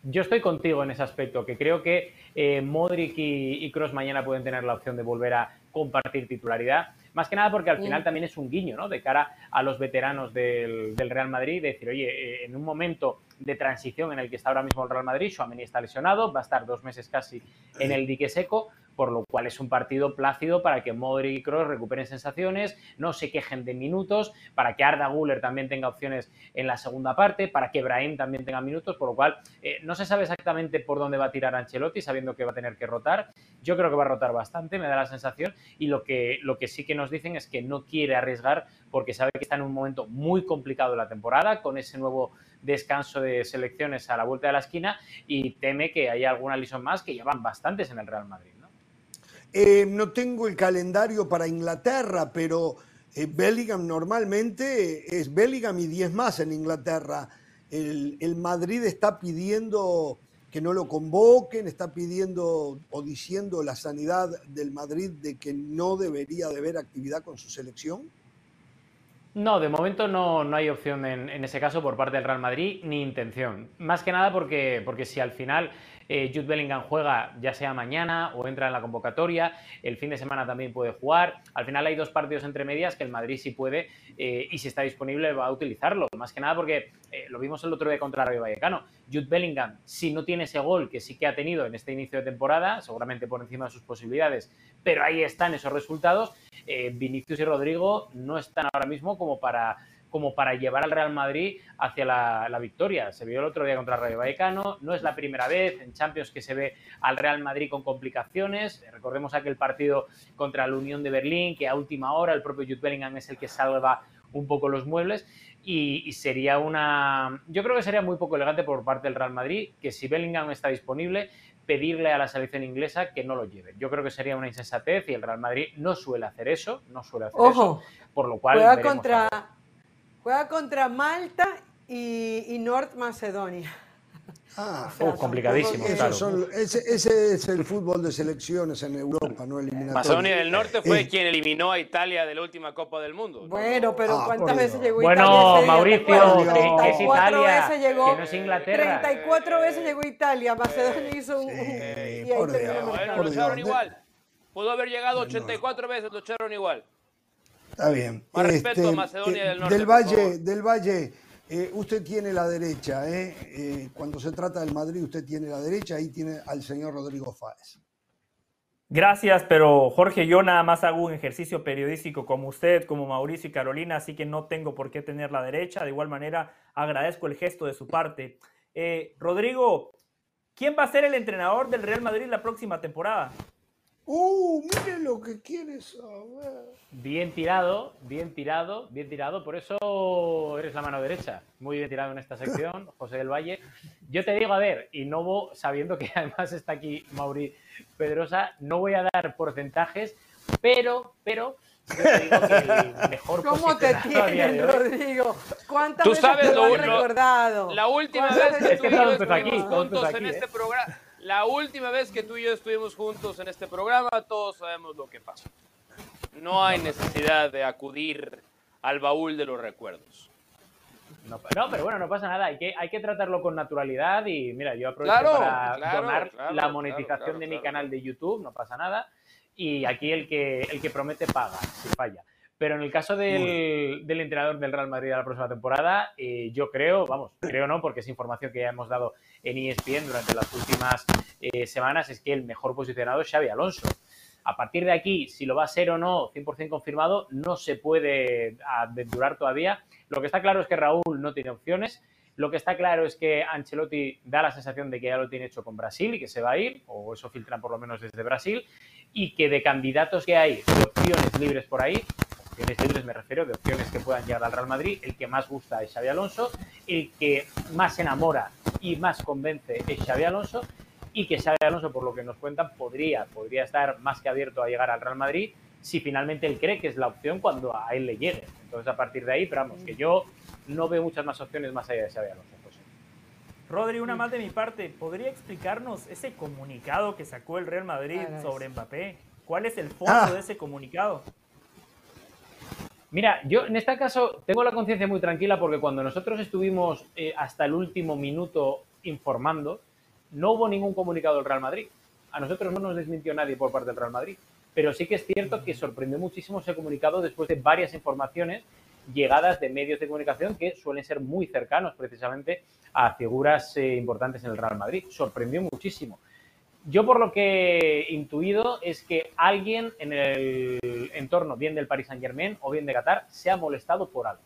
yo, estoy contigo en ese aspecto, que creo que eh, Modric y, y Cross mañana pueden tener la opción de volver a compartir titularidad. Más que nada porque al final también es un guiño, ¿no? De cara a los veteranos del, Real Madrid, decir, oye, eh, en un momento de transición en el que está ahora mismo el Real Madrid, Suamení está lesionado, va a estar dos meses casi en el dique seco, por lo cual es un partido plácido para que Modric y Kroos recuperen sensaciones, no se quejen de minutos, para que Arda Guller también tenga opciones en la segunda parte, para que Brahim también tenga minutos, por lo cual eh, no se sabe exactamente por dónde va a tirar Ancelotti, sabiendo que va a tener que rotar. Yo creo que va a rotar bastante, me da la sensación, y lo que, lo que sí que nos dicen es que no quiere arriesgar porque sabe que está en un momento muy complicado de la temporada, con ese nuevo descanso de selecciones a la vuelta de la esquina, y teme que haya alguna lesión más, que llevan bastantes en el Real Madrid. Eh, no tengo el calendario para Inglaterra, pero eh, Bellingham normalmente es Bellingham y 10 más en Inglaterra. El, Madrid está pidiendo que no lo convoquen, está pidiendo o diciendo la sanidad del Madrid de que no debería de haber actividad con su selección? No, de momento no, no hay opción en, en, ese caso por parte del Real Madrid, ni intención. Más que nada porque, porque si al final eh, Jude Bellingham juega ya sea mañana o entra en la convocatoria, el fin de semana también puede jugar. Al final hay dos partidos entre medias que el Madrid sí puede eh, y si está disponible va a utilizarlo. Más que nada porque eh, lo vimos el otro día contra Rayo Vallecano. Jude Bellingham, si no tiene ese gol que sí que ha tenido en este inicio de temporada, seguramente por encima de sus posibilidades, pero ahí están esos resultados. Vinicius y Rodrigo no están ahora mismo como para como para llevar al Real Madrid hacia la, victoria. Se vio el otro día contra el Rayo Vallecano, no es la primera vez en Champions que se ve al Real Madrid con complicaciones. Recordemos aquel partido contra la Unión de Berlín, que a última hora el propio Jude Bellingham es el que salva un poco los muebles. Y, sería una. Yo creo que sería muy poco elegante por parte del Real Madrid que si Bellingham está disponible, pedirle a la selección inglesa que no lo lleve. Yo creo que sería una insensatez y el Real Madrid no suele hacer eso, no suele hacer eso, por lo cual juega contra Juega contra Malta y, y North Macedonia. Ah, oh, complicadísimo. Claro. ese, ese, es el fútbol de selecciones en Europa, no eliminatorio. Macedonia del Norte fue eh, quien eliminó a Italia de la última Copa del Mundo. Bueno, pero ah, ¿cuántas veces llegó Italia? Bueno, Mauricio, que es Italia, llegó, que no es Inglaterra. 34 veces llegó Italia, Macedonia hizo un... Sí, y ahí por Bueno, lo echaron igual. Pudo haber llegado 84 veces, lo echaron igual. Está bien. Más respeto a este, Macedonia del Norte. Del Valle, del Valle eh, usted tiene la derecha. Eh, eh, cuando se trata del Madrid, usted tiene la derecha. Ahí tiene al señor Rodrigo Fáez. Gracias, pero Jorge, yo nada más hago un ejercicio periodístico como usted, como Mauricio y Carolina, así que no tengo por qué tener la derecha. De igual manera, agradezco el gesto de su parte. Rodrigo, ¿quién va a ser el entrenador del Real Madrid la próxima temporada? ¡Uh! Mire lo que quieres saber. Bien tirado, bien tirado, bien tirado. Por eso eres la mano derecha. Muy bien tirado en esta sección, José del Valle. Yo te digo, a ver, y no voy, sabiendo que además está aquí Mauri Pedrosa, no voy a dar porcentajes, pero, pero yo te digo que el mejor ¿Cómo te tienes, Rodrigo? ¿Cuántas Tú sabes veces lo, lo has recordado? La última vez que y yo estuvimos juntos en este programa la última vez que tú y yo estuvimos juntos en este programa, todos sabemos lo que pasó. No hay necesidad de acudir al baúl de los recuerdos. No, pero bueno, no pasa nada. Hay que, hay que tratarlo con naturalidad y mira, yo aprovecho para donar la monetización de mi canal de YouTube, no pasa nada. Y aquí el que, el que promete paga, si falla. Pero en el caso del, del, entrenador del Real Madrid a la próxima temporada, eh, yo creo, vamos, creo no, porque es información que ya hemos dado en ESPN durante las últimas eh, semanas, es que el mejor posicionado es Xavi Alonso. A partir de aquí, si lo va a ser o no 100% confirmado, no se puede aventurar todavía. Lo que está claro es que Raúl no tiene opciones. Lo que está claro es que Ancelotti da la sensación de que ya lo tiene hecho con Brasil y que se va a ir, o eso filtran por lo menos desde Brasil, y que de candidatos que hay, de opciones libres por ahí, opciones libres me refiero, de opciones que puedan llegar al Real Madrid, el que más gusta es Xavi Alonso, el que más enamora y más convence es Xavi Alonso, y que Xavi Alonso, por lo que nos cuentan, podría, podría estar más que abierto a llegar al Real Madrid si finalmente él cree que es la opción cuando a él le llegue. Entonces, a partir de ahí, pero vamos, que yo no veo muchas más opciones más allá de Xavi Alonso. Rodri, una más de mi parte, ¿podría explicarnos ese comunicado que sacó el Real Madrid sobre Mbappé? ¿Cuál es el fondo ah. de ese comunicado? Mira, yo en este caso tengo la conciencia muy tranquila porque cuando nosotros estuvimos eh, hasta el último minuto informando, no hubo ningún comunicado del Real Madrid. A nosotros no nos desmintió nadie por parte del Real Madrid. Pero sí que es cierto que sorprendió muchísimo ese comunicado después de varias informaciones llegadas de medios de comunicación que suelen ser muy cercanos precisamente a figuras eh, importantes en el Real Madrid. Sorprendió muchísimo. Yo por lo que he intuido es que alguien en el entorno, bien del Paris Saint Germain o bien de Qatar, se ha molestado por algo.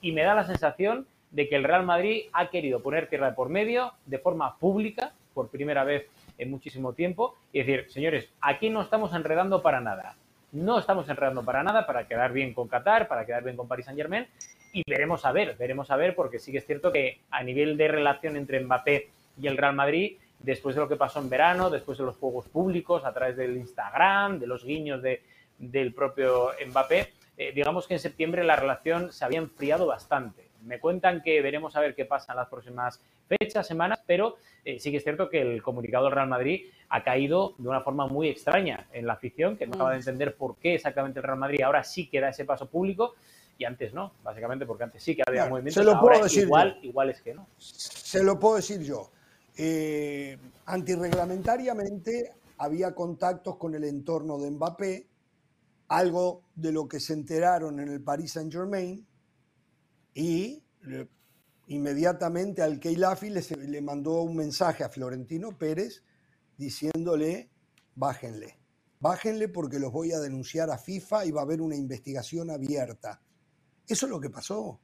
Y me da la sensación de que el Real Madrid ha querido poner tierra de por medio de forma pública, por primera vez en muchísimo tiempo, y decir, señores, aquí no estamos enredando para nada. No estamos enredando para nada para quedar bien con Qatar, para quedar bien con Paris Saint Germain, y veremos a ver, veremos a ver, porque sí que es cierto que a nivel de relación entre Mbappé y el Real Madrid, después de lo que pasó en verano, después de los juegos públicos, a través del Instagram, de los guiños de, del propio Mbappé, eh, digamos que en septiembre la relación se había enfriado bastante. Me cuentan que veremos a ver qué pasa en las próximas fechas, semanas, pero eh, sí que es cierto que el comunicado del Real Madrid ha caído de una forma muy extraña en la afición, que no acaba de entender por qué exactamente el Real Madrid ahora sí que da ese paso público y antes no, básicamente porque antes sí que había movimiento. Se lo puedo decir igual, igual es que no. Se lo puedo decir yo. Eh, antirreglamentariamente había contactos con el entorno de Mbappé, algo de lo que se enteraron en el Paris Saint Germain y inmediatamente al Keilafi le, le mandó un mensaje a Florentino Pérez diciéndole bájenle, bájenle porque los voy a denunciar a FIFA y va a haber una investigación abierta. Eso es lo que pasó.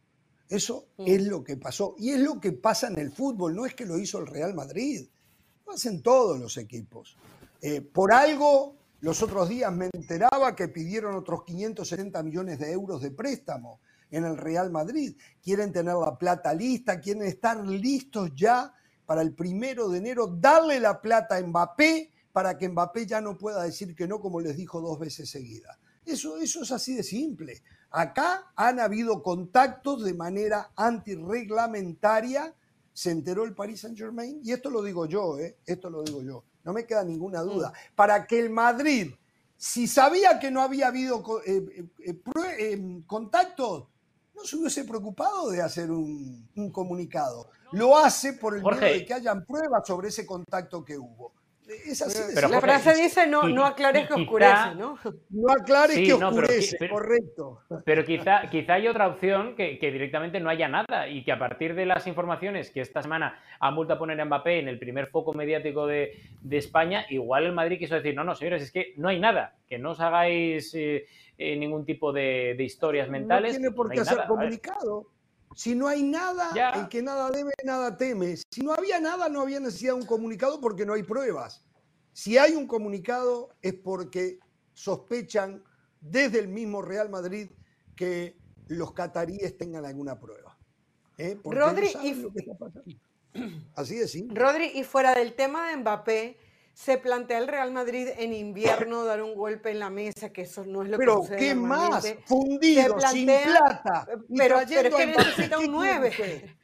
Eso mm. es lo que pasó. Y es lo que pasa en el fútbol. No es que lo hizo el Real Madrid. Lo hacen todos los equipos. Eh, por algo, los otros días me enteraba que pidieron otros 570 millones de euros de préstamo en el Real Madrid. Quieren tener la plata lista, quieren estar listos ya para el primero de enero, darle la plata a Mbappé para que Mbappé ya no pueda decir que no, como les dijo dos veces seguida. Eso, eso es así de simple. Acá han habido contactos de manera antirreglamentaria, se enteró el Paris Saint Germain, y esto lo digo yo, ¿eh? esto lo digo yo, no me queda ninguna duda, mm. para que el Madrid, si sabía que no había habido eh, eh, eh, contactos, no se hubiese preocupado de hacer un, comunicado. Lo hace por el miedo de que hayan pruebas sobre ese contacto que hubo. Es así pero, la frase dice no, no aclares que oscurece, ¿no? No aclares que oscurece, correcto. Pero quizá, quizá hay otra opción que, directamente no haya nada y que a partir de las informaciones que esta semana han vuelto a poner a Mbappé en el primer foco mediático de, España, igual el Madrid quiso decir, no, no, señores, es que no hay nada, que no os hagáis eh, eh, ningún tipo de, historias mentales. No tiene por qué hacer comunicado. Si no hay nada, el que nada debe, nada teme. Si no había nada, no había necesidad de un comunicado porque no hay pruebas. Si hay un comunicado es porque sospechan desde el mismo Real Madrid que los cataríes tengan alguna prueba. ¿eh? Rodri, y... Así es, sí. Rodri, y fuera del tema de Mbappé, se plantea el Real Madrid en invierno dar un golpe en la mesa, que eso no es lo pero, que Pero ¿qué más? Fundido, sin plata. Pero, pero es que necesita un 9.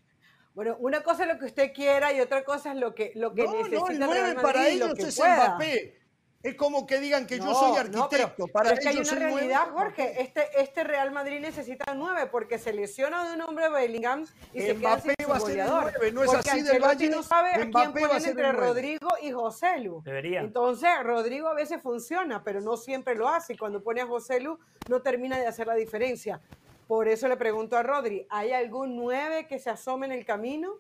Bueno, una cosa es lo que usted quiera y otra cosa es lo que, lo que necesita no, el 9 Real Madrid para ellos lo que es pueda. Mbappé. Es como que digan que yo soy arquitecto. para es que hay una realidad, Jorge. Este, este Real Madrid necesita nueve porque se lesiona de un hombre Bellingham y se queda sin va a ser el No es porque así del Valle. no sabe a quién poner entre Rodrigo y José Lu. Debería. Entonces, Rodrigo a veces funciona, pero no siempre lo hace. Y cuando pone a José Lu, no termina de hacer la diferencia. Por eso le pregunto a Rodri, ¿hay algún nueve que se asome en el camino?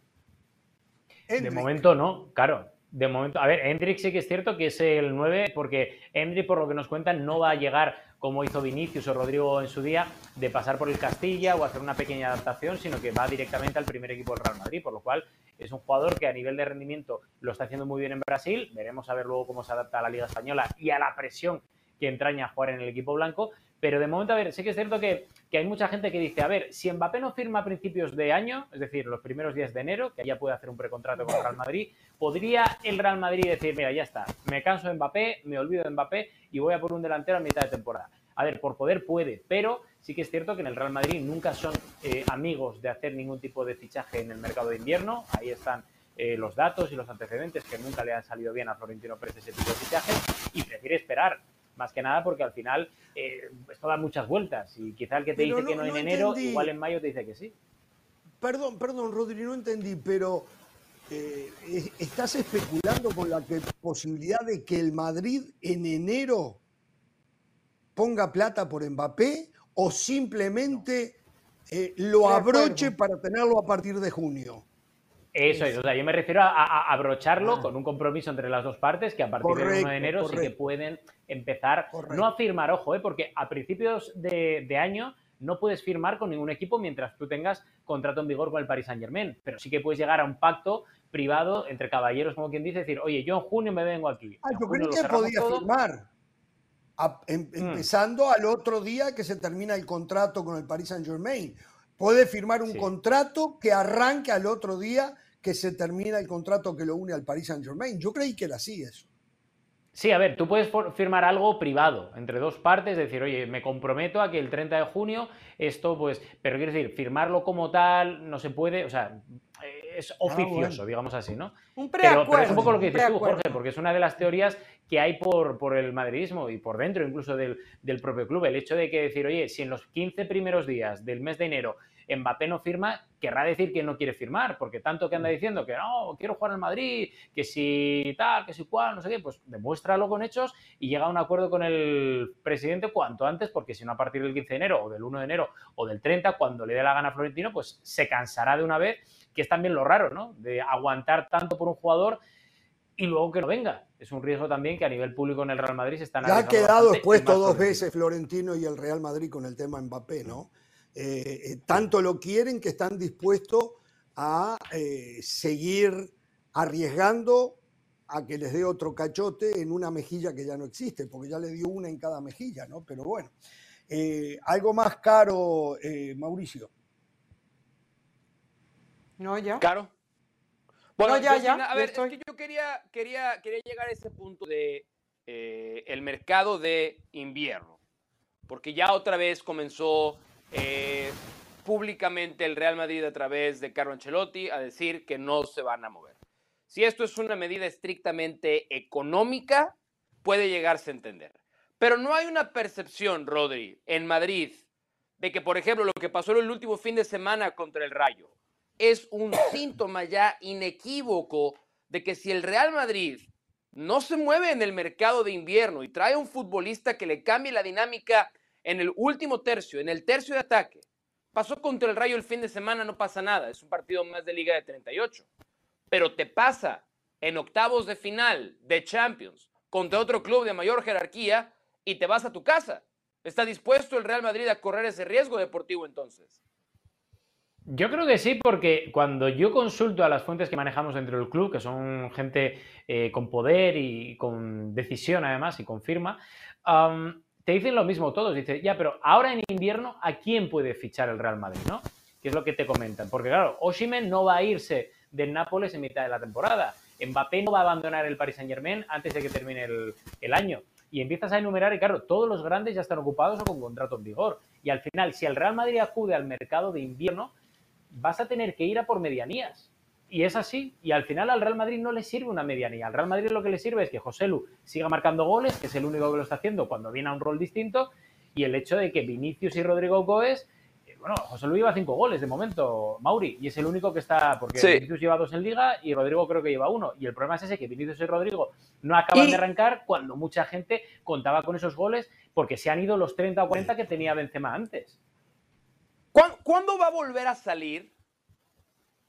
De momento no, claro. De momento, a ver, Hendrik sí que es cierto que es el 9, porque Hendrik, por lo que nos cuentan, no va a llegar como hizo Vinicius o Rodrigo en su día, de pasar por el Castilla o hacer una pequeña adaptación, sino que va directamente al primer equipo del Real Madrid, por lo cual es un jugador que a nivel de rendimiento lo está haciendo muy bien en Brasil. Veremos a ver luego cómo se adapta a la Liga Española y a la presión que entraña jugar en el equipo blanco, pero de momento, a ver, sí que es cierto que, hay mucha gente que dice, a ver, si Mbappé no firma a principios de año, es decir, los primeros días de enero, que ya puede hacer un precontrato con Real Madrid, ¿podría el Real Madrid decir, mira, ya está, me canso de Mbappé, me olvido de Mbappé y voy a por un delantero a mitad de temporada? A ver, por poder puede, pero sí que es cierto que en el Real Madrid nunca son eh, amigos de hacer ningún tipo de fichaje en el mercado de invierno. Ahí están eh, los datos y los antecedentes que nunca le han salido bien a Florentino Pérez ese tipo de fichaje y prefiere esperar más que nada porque al final eh, esto da muchas vueltas y quizá el que te dice que no en enero, igual en mayo te dice que sí. Perdón, perdón, Rodri, no entendí, pero eh, ¿estás especulando con la posibilidad de que el Madrid en enero ponga plata por Mbappé o simplemente eh, lo abroche para tenerlo a partir de junio? Eso es, o sea, yo me refiero a, abrocharlo ah. con un compromiso entre las dos partes que a partir del 1 de enero sí que pueden empezar, no a firmar, ojo, ¿eh? porque a principios de, año no puedes firmar con ningún equipo mientras tú tengas contrato en vigor con el Paris Saint Germain, pero sí que puedes llegar a un pacto privado entre caballeros, como quien dice, decir, oye, yo en junio me vengo aquí. Ah, yo creí que podía firmar. Em, mm. empezando al otro día que se termina el contrato con el Paris Saint Germain. Puede firmar un contrato que arranque al otro día que se termina el contrato que lo une al Paris Saint Germain. Yo creí que era así eso. Sí, a ver, tú puedes firmar algo privado entre dos partes, decir, oye, me comprometo a que el 30 de junio esto, pues, pero quiero decir, firmarlo como tal no se puede, o sea, es ah, oficioso, digamos así, ¿no? Un preacuerdo. Pero, es un poco lo que dices tú, Jorge, porque es una de las teorías que hay por, por el madridismo y por dentro incluso del, del propio club. El hecho de que decir, oye, si en los 15 primeros días del mes de enero Mbappé no firma, querrá decir que no quiere firmar, porque tanto que anda mm. diciendo que no, quiero jugar al Madrid, que si tal, que si cual, no sé qué, pues demuéstralo con hechos y llega a un acuerdo con el presidente cuanto antes, porque si no a partir del 15 de enero o del 1 de enero o del 30, cuando le dé la gana a Florentino, pues se cansará de una vez, que es también lo raro, ¿no? De aguantar tanto por un jugador y luego que no venga. Es un riesgo también que a nivel público en el Real Madrid se están... Ya ha quedado expuesto dos veces Florentino y el Real Madrid con el tema Mbappé, ¿no? Eh, eh, tanto lo quieren que están dispuestos a eh, seguir arriesgando a que les dé otro cachote en una mejilla que ya no existe, porque ya le dio una en cada mejilla, ¿no? Pero bueno, algo más caro, Mauricio. No, ya. Caro. Bueno, ya, ya. A ver, es que yo quería, quería, quería llegar a ese punto de el mercado de invierno, porque ya otra vez comenzó eh, públicamente el Real Madrid a través de Carlo Ancelotti a decir que no se van a mover. Si esto es una medida estrictamente económica, puede llegarse a entender. Pero no hay una percepción, Rodri, en Madrid, de que, por ejemplo, lo que pasó en el último fin de semana contra el Rayo es un síntoma ya inequívoco de que si el Real Madrid no se mueve en el mercado de invierno y trae un futbolista que le cambie la dinámica en el último tercio, en el tercio de ataque. Pasó contra el Rayo el fin de semana, no pasa nada, es un partido más de Liga de 38. Pero te pasa en octavos de final de Champions contra otro club de mayor jerarquía y te vas a tu casa. ¿Está dispuesto el Real Madrid a correr ese riesgo deportivo entonces? Yo creo que sí, porque cuando yo consulto a las fuentes que manejamos dentro del club, que son gente eh, con poder y con decisión además y con firma, te dicen lo mismo todos. Dice, ya, pero ahora en invierno, ¿a quién puede fichar el Real Madrid? ¿no? Que es lo que te comentan. Porque claro, Oshimen no va a irse del Nápoles en mitad de la temporada. Mbappé no va a abandonar el Paris Saint Germain antes de que termine el, año. Y empiezas a enumerar y claro, todos los grandes ya están ocupados o con contrato en vigor. Y al final, si el Real Madrid acude al mercado de invierno, vas a tener que ir a por medianías. Y es así. Y al final al Real Madrid no le sirve una medianía. Al Real Madrid lo que le sirve es que José Lu siga marcando goles, que es el único que lo está haciendo cuando viene a un rol distinto. Y el hecho de que Vinicius y Rodrigo Goes, eh, bueno, José Lu lleva cinco goles de momento, Mauri, y es el único que está, porque Vinicius lleva dos en liga y Rodrigo creo que lleva uno. Y el problema es ese, que Vinicius y Rodrigo no acaban de arrancar cuando mucha gente contaba con esos goles porque se han ido los 30 o 40 que tenía Benzema antes. ¿Cuándo va a volver a salir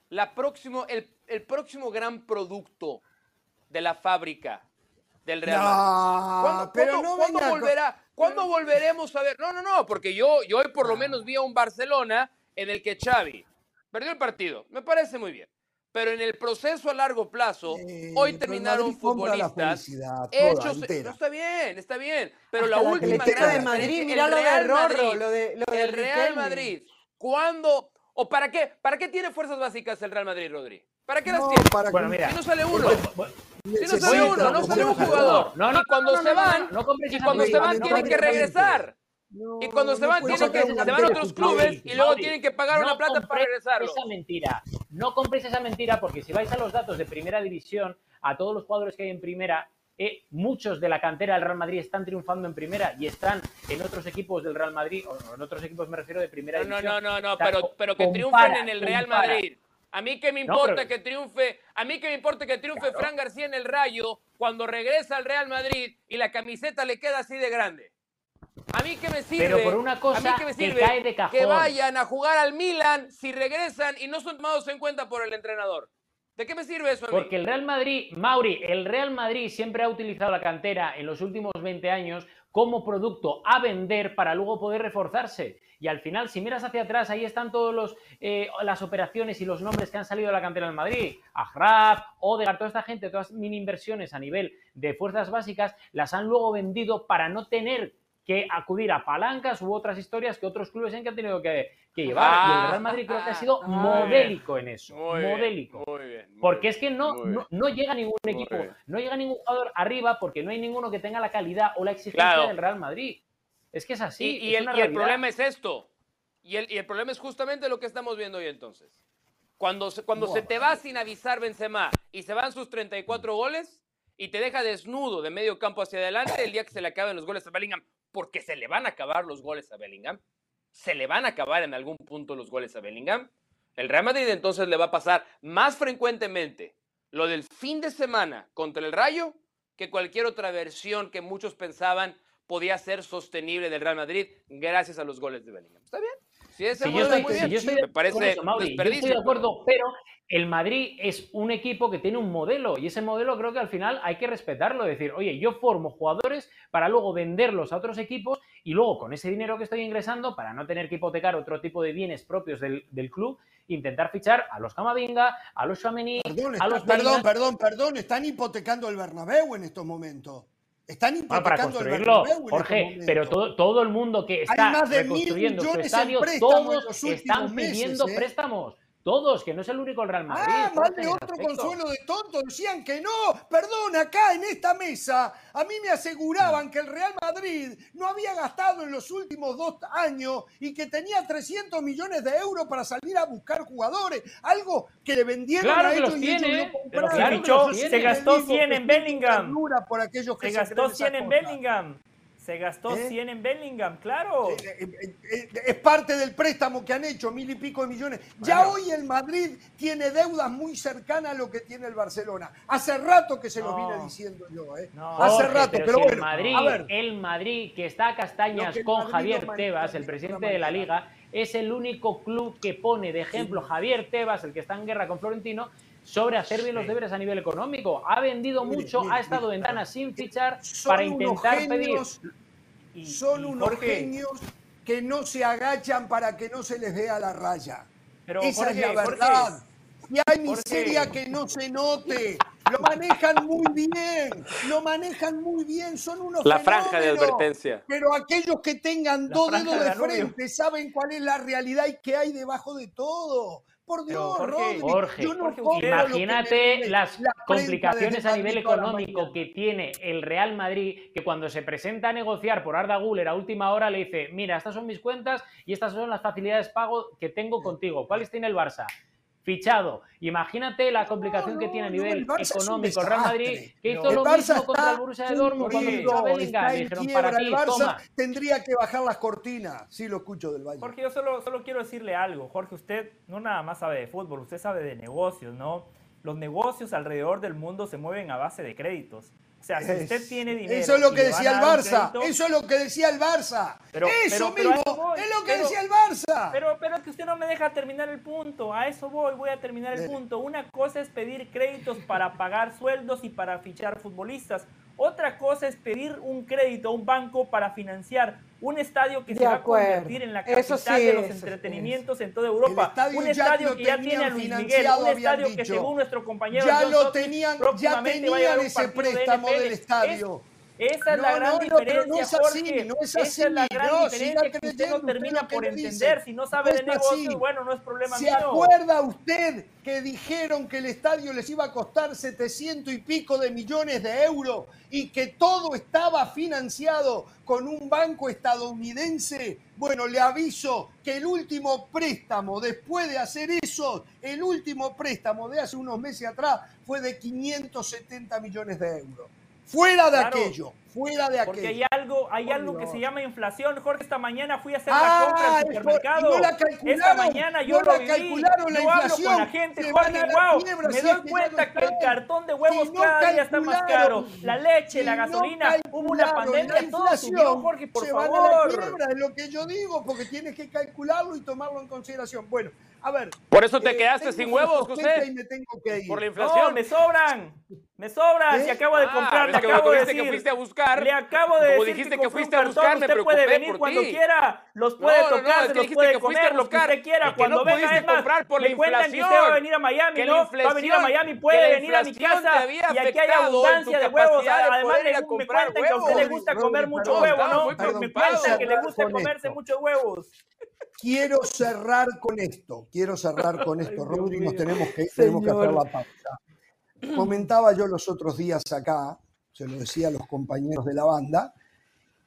la próximo, el, el, próximo gran producto de la fábrica del Real Madrid. ¿Cuándo, volverá? ¿Cuándo volveremos a ver? No, no, no, porque yo, yo hoy por lo menos vi a un Barcelona en el que Xavi perdió el partido. Me parece muy bien. Pero en el proceso a largo plazo, hoy terminaron futbolistas hechos. No está bien, está bien. Pero la, última de Madrid, lo de Rorro, lo de, lo el Real Madrid. ¿Cuándo ¿O para qué? ¿Para qué tiene fuerzas básicas el Real Madrid, Rodri? ¿Para qué las tiene? Para bueno, mira. Si no sale uno. Si no sale uno, no sale un jugador. No, no, y cuando se van, y cuando se van tienen que regresar. y cuando se van, tienen que, se van a otros clubes y luego tienen que pagar una plata para regresar. Esa mentira. No compréis esa mentira porque si vais a los datos de primera división, a todos los jugadores que hay en primera, eh, muchos de la cantera del Real Madrid están triunfando en primera y están en otros equipos del Real Madrid, o en otros equipos me refiero de primera no, No, no, no, pero, pero que triunfen en el Real Madrid. A mí que me importa que triunfe, a mí que me importa que triunfe Fran García en el Rayo cuando regresa al Real Madrid y la camiseta le queda así de grande. A mí que me sirve, pero por una cosa que, me sirve que vayan a jugar al Milan si regresan y no son tomados en cuenta por el entrenador. ¿De qué me sirve eso? Porque el Real Madrid, Mauri, el Real Madrid siempre ha utilizado la cantera en los últimos 20 años como producto a vender para luego poder reforzarse. Y al final, si miras hacia atrás, ahí están todas eh, las operaciones y los nombres que han salido de la cantera del Madrid. Agraf, Odegaard, toda esta gente, todas mini inversiones a nivel de fuerzas básicas, las han luego vendido para no tener que acudir a palancas u otras historias que otros clubes que han tenido que, llevar. y el Real Madrid creo que ha sido modélico en eso. modélico. porque es que no, no, llega ningún equipo, no llega ningún jugador arriba porque no hay ninguno que tenga la calidad o la exigencia del Real Madrid. Es que es así. Y, el, y el, problema es esto. Y el, y el, problema es justamente lo que estamos viendo hoy entonces. Cuando, cuando se te va sin avisar Benzema y se van sus 34 goles y te deja desnudo de medio campo hacia adelante el día que se le acaben los goles a Bellingham, porque se le van a acabar los goles a Bellingham, se le van a acabar en algún punto los goles a Bellingham, el Real Madrid entonces le va a pasar más frecuentemente lo del fin de semana contra el Rayo que cualquier otra versión que muchos pensaban podía ser sostenible del Real Madrid gracias a los goles de Bellingham. ¿Está bien? Sí, yo estoy, me parece de acuerdo, pero el Madrid es un equipo que tiene un modelo y ese modelo creo que al final hay que respetarlo, decir, oye, yo formo jugadores para luego venderlos a otros equipos y luego con ese dinero que estoy ingresando, para no tener que hipotecar otro tipo de bienes propios del, club, intentar fichar a los Camavinga, a los Chamení, a los... Perdón, perdón, perdón, están hipotecando el Bernabéu en estos momentos. Están ah, para construirlo, Jorge, pero todo, todo el mundo que está reconstruyendo su estadio, todos están pidiendo ¿eh? préstamos. Todos, que no es el único el Real Madrid. Ah, mal de otro consuelo de tonto. Decían que no. Perdón, acá en esta mesa, a mí me aseguraban que el Real Madrid no había gastado en los últimos dos años y que tenía 300 millones de euros para salir a buscar jugadores. Algo que le vendieron a ellos y ellos no se gastó 100 en Bellingham. Por aquellos que se, gastó 100 en Bellingham. Se gastó 100 ¿Eh? en Bellingham, claro. Eh, eh, es parte del préstamo que han hecho, mil y pico de millones. Ya hoy el Madrid tiene deudas muy cercanas a lo que tiene el Barcelona. Hace rato que se lo vine diciendo yo, ¿eh? Hace rato, pero, bueno. El Madrid, el Madrid, que está a castañas con Javier Tebas, el presidente de la Liga, es el único club que pone de ejemplo Javier Tebas, el que está en guerra con Florentino, sobre hacer bien los deberes a nivel económico. Ha vendido mucho, ha estado en Dana sin fichar para intentar pedir. son unos genios que no se agachan para que no se les vea la raya. Pero, Esa es la verdad. Y hay miseria que no se note. Lo manejan muy bien, lo manejan muy bien, son unos La franja de advertencia. Pero aquellos que tengan dos dedos de frente saben cuál es la realidad y qué hay debajo de todo. Por Dios, Jorge, imagínate las complicaciones a nivel económico que tiene el Real Madrid, que cuando se presenta a negociar por Arda Guller a última hora le dice, mira, estas son mis cuentas y estas son las facilidades de pago que tengo contigo. ¿Cuáles tiene el Barça? Fichado. Imagínate la complicación que tiene a nivel económico el Real Madrid, que hizo lo mismo contra el Borussia de Dortmund cuando fichó a Bellingham. Dijeron, para ti, toma. Tendría que bajar las cortinas. Sí, lo escucho del Valle. Jorge, yo solo, solo quiero decirle algo. Jorge, usted no nada más sabe de fútbol, usted sabe de negocios, ¿no? Los negocios alrededor del mundo se mueven a base de créditos. O sea, si usted tiene dinero. Eso es lo que decía el Barça. eso es lo que decía el Barça. eso mismo es lo que decía el Barça. Pero, pero es que usted no me deja terminar el punto. A eso voy, voy a terminar el eh. punto. Una cosa es pedir créditos para pagar sueldos y para fichar futbolistas. Otra cosa es pedir un crédito a un banco para financiar un estadio que se va a convertir en la capital de los entretenimientos en toda Europa. Un estadio que ya tiene a Luis Miguel, un estadio que según nuestro compañero ya lo tenían, ya tenían ese préstamo del estadio. Esa es la gran diferencia, no es así, No es así, Esa es la gran diferencia que usted no termina por entender. Si no sabe de negocios, bueno, no es problema mío. ¿Se acuerda usted que dijeron que el estadio les iba a costar 700 y pico de millones de euros y que todo estaba financiado con un banco estadounidense? Bueno, le aviso que el último préstamo, después de hacer eso, el último préstamo de hace unos meses atrás fue de 570 millones de euros. Fuera de aquello, fuera de aquello. Porque hay algo, hay algo que se llama inflación. Jorge, esta mañana fui a hacer la compra al supermercado. No la esta mañana yo no lo la calcularon la inflación. con la gente, Jorge, wow, me doy cuenta que el cartón de huevos cada día está más caro. La leche, la gasolina, hubo una pandemia, todo subió, Jorge, por se favor. Van a es lo que yo digo, porque tienes que calcularlo y tomarlo en consideración. Bueno, a ver. Por eso te eh, quedaste sin huevos, José. Por la inflación. No, me sobran. Me sobran. Si acabo de ah, comprar, te acabo de decir. que fuiste a buscar. Le acabo de como decir dijiste que, que fuiste a buscar, me usted preocupé puede venir por cuando ti. quiera, los puede No, no, tocar, no, se que los dijiste puede que fuiste a comer, los que usted quiera. que Cuando no venga, es más, comprar por la me cuentan que usted inflación, va a venir a Miami, que ¿no? Va a venir a inflación- Miami, que puede venir a mi inflación casa y aquí hay abundancia de huevos. Además, ir le, me comprar cuentan que a usted le gusta comer mucho no, huevo, ¿no? Me- Me cuentan que le gusta comerse muchos huevos. Quiero cerrar con esto, quiero cerrar con esto. Rodri, nos tenemos que, tenemos que hacer la pausa. Comentaba yo los otros días acá, se lo decía a los compañeros de la banda,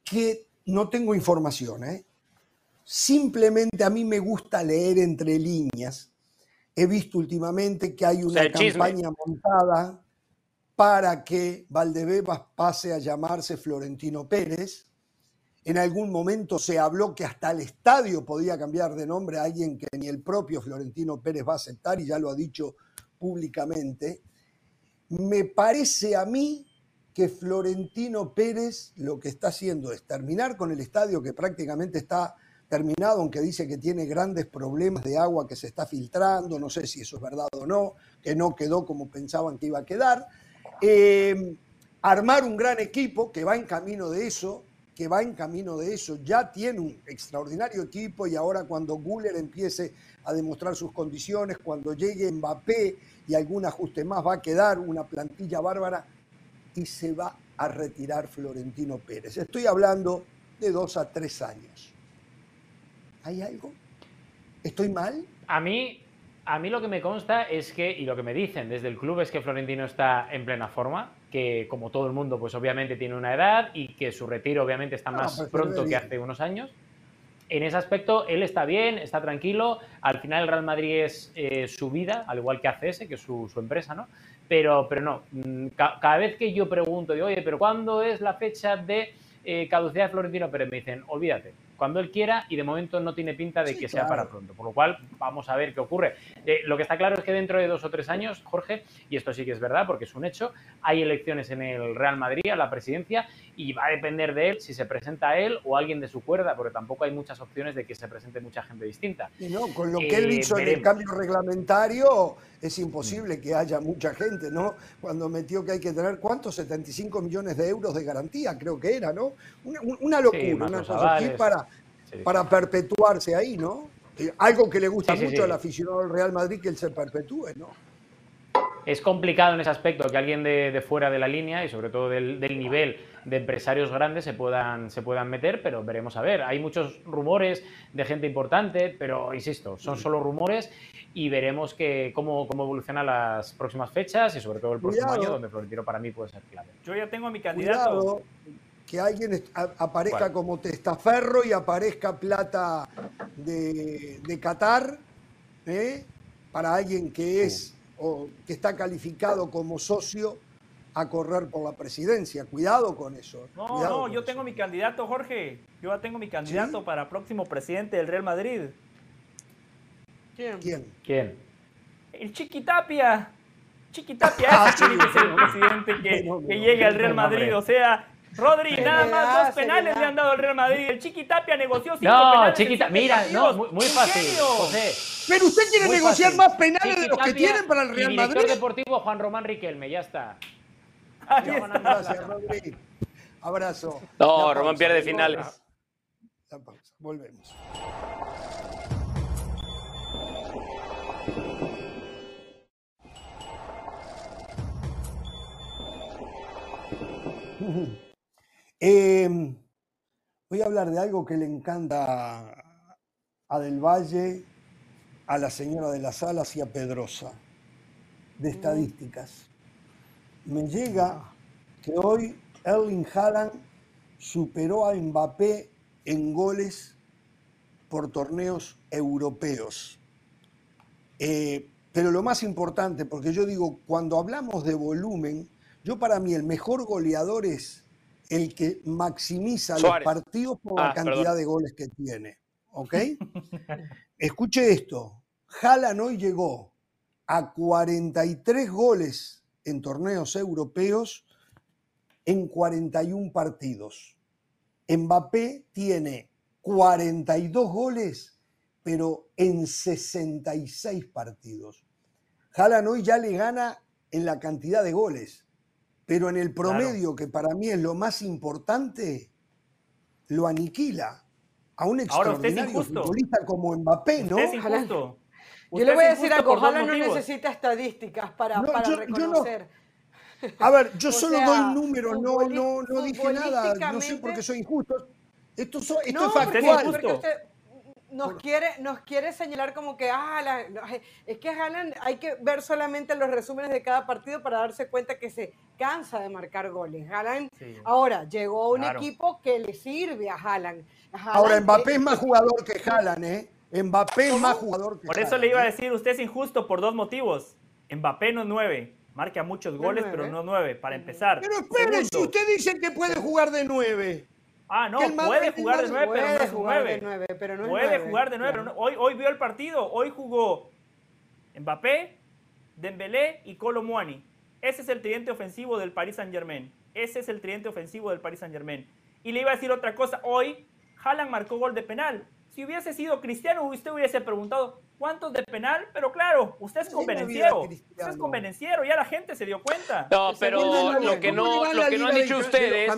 que no tengo información, ¿eh? Simplemente a mí me gusta leer entre líneas. He visto últimamente que hay O una sea, el chisme. campaña montada para que Valdebebas pase a llamarse Florentino Pérez. En algún momento se habló que hasta el estadio podía cambiar de nombre a alguien que ni el propio Florentino Pérez va a aceptar y ya lo ha dicho públicamente. Me parece a mí que Florentino Pérez lo que está haciendo es terminar con el estadio que prácticamente está terminado, aunque dice que tiene grandes problemas de agua que se está filtrando, no sé si eso es verdad o no, que no quedó como pensaban que iba a quedar. Eh, armar un gran equipo que va en camino de eso, que va en camino de eso, ya tiene un extraordinario equipo y ahora cuando Guller empiece a demostrar sus condiciones, cuando llegue Mbappé y algún ajuste más, va a quedar una plantilla bárbara y se va a retirar Florentino Pérez. Estoy hablando de dos a tres años. ¿Hay algo? ¿Estoy mal? A mí, a mí lo que me consta es que, y lo que me dicen desde el club es que Florentino está en plena forma, que como todo el mundo, pues obviamente tiene una edad y que su retiro obviamente está más pues, pronto que hace unos años. En ese aspecto, él está bien, está tranquilo. Al final, el Real Madrid es eh, su vida, al igual que ACS, que es su, su empresa, ¿no? Pero, pero no, mm, ca- cada vez que yo pregunto, digo, oye, pero ¿cuándo es la fecha de eh, caducidad de Florentino Pérez? Me dicen, olvídate, cuando él quiera y de momento no tiene pinta de Sí, que sea para pronto. Por lo cual, vamos a ver qué ocurre. Eh, lo que está claro es que dentro de dos o tres años, Jorge, y esto sí que es verdad porque es un hecho, hay elecciones en el Real Madrid a la presidencia y va a depender de él si se presenta a él o alguien de su cuerda, porque tampoco hay muchas opciones de que se presente mucha gente distinta. Y no, con lo que él Eh, hizo en el veremos. cambio reglamentario, es imposible que haya mucha gente, ¿no? Cuando metió que hay que tener, ¿cuántos? 75 millones de euros de garantía, creo que era, ¿no? Una, una locura, más una cosa así para, Sí. para perpetuarse ahí, ¿no? Eh, Algo que le gusta Sí, sí, mucho sí. al aficionado del Real Madrid, que él se perpetúe, ¿no? Es complicado en ese aspecto que alguien de, de fuera de la línea y sobre todo del, del nivel de empresarios grandes se puedan, se puedan meter, pero veremos a ver. Hay muchos rumores de gente importante, pero insisto, son solo rumores y veremos que, cómo, cómo evolucionan las próximas fechas y sobre todo el próximo Cuidado. año, donde Florentino para mí puede ser clave. Yo ya tengo a mi candidato. Cuidado, que alguien aparezca como testaferro y aparezca plata de, de Qatar, ¿eh? para alguien que es o que está calificado como socio a correr por la presidencia. Cuidado con eso. No, cuidado no, yo eso. tengo mi candidato, Jorge. Yo ya tengo mi candidato ¿Sí? para próximo presidente del Real Madrid. ¿Quién? ¿Quién? ¿Quién? El Chiquitapia. Chiquitapia, Ah, ese sí, tiene que ser el no. presidente que, No, no, que no. llegue al Real No, Madrid. O sea, Rodri, nada más dos Seriedad, penales le han dado al Real Madrid. El Chiquitapia negoció cinco No, penales. en chiquita, mira, no, muy, muy ¿En fácil? José. Pero usted quiere Muy negociar fácil. más penales de los que tienen para el Real director Madrid. deportivo Juan Román Riquelme, ya está. Ahí está. Gracias, Rodri. Abrazo. No, Román pierde finales. La pausa, volvemos. Eh, voy a hablar de algo que le encanta a Del Valle, a la señora de las Alas y a Pedrosa, de estadísticas. Me llega que hoy Erling Haaland superó a Mbappé en goles por torneos europeos. Eh, pero lo más importante, porque yo digo, cuando hablamos de volumen, yo para mí el mejor goleador es el que maximiza Suárez. los partidos por la Ah, cantidad perdón. de goles que tiene. ¿Ok? Escuche esto. Haaland hoy llegó a 43 goles en torneos europeos en 41 partidos. Mbappé tiene 42 goles, pero en 66 partidos. Haaland hoy ya le gana en la cantidad de goles, pero en el promedio, que para mí es lo más importante, lo aniquila a un extraordinario futbolista como Mbappé, ¿no? es injusto. Yo le voy a decir algo, Haaland no necesita estadísticas para, para reconocer. a ver, yo solo doy números, no, no, no dije nada, no sé por qué soy injusto. Esto, esto es factual nos quiere, nos quiere señalar como que, ah, es que Haaland hay que ver solamente los resúmenes de cada partido para darse cuenta que se cansa de marcar goles. Haaland, ahora, llegó a un equipo que le sirve a Haaland. ahora, Mbappé es más jugador que Haaland, ¿eh? Mbappé es más jugador que Por eso le iba a decir, usted es injusto por dos motivos. Mbappé no es nueve. Marca muchos goles, pero no nueve, para empezar. Pero espere, si usted dice que puede jugar de nueve. Ah, no, puede jugar de nueve, pero no es nueve. puede jugar de nueve, pero hoy, hoy vio el partido. Hoy jugó Mbappé, Dembélé y Colo Ese es el tridente ofensivo del Paris Saint Germain. Ese es el tridente ofensivo del Paris Saint Germain. Y le iba a decir otra cosa. Hoy, Haaland marcó gol de penal. Si hubiese sido cristiano, usted hubiese preguntado cuántos de penal, pero claro, usted es convenenciero. Usted es convenenciero, ya la gente se dio cuenta. No, pero lo que no, lo que no han dicho ustedes.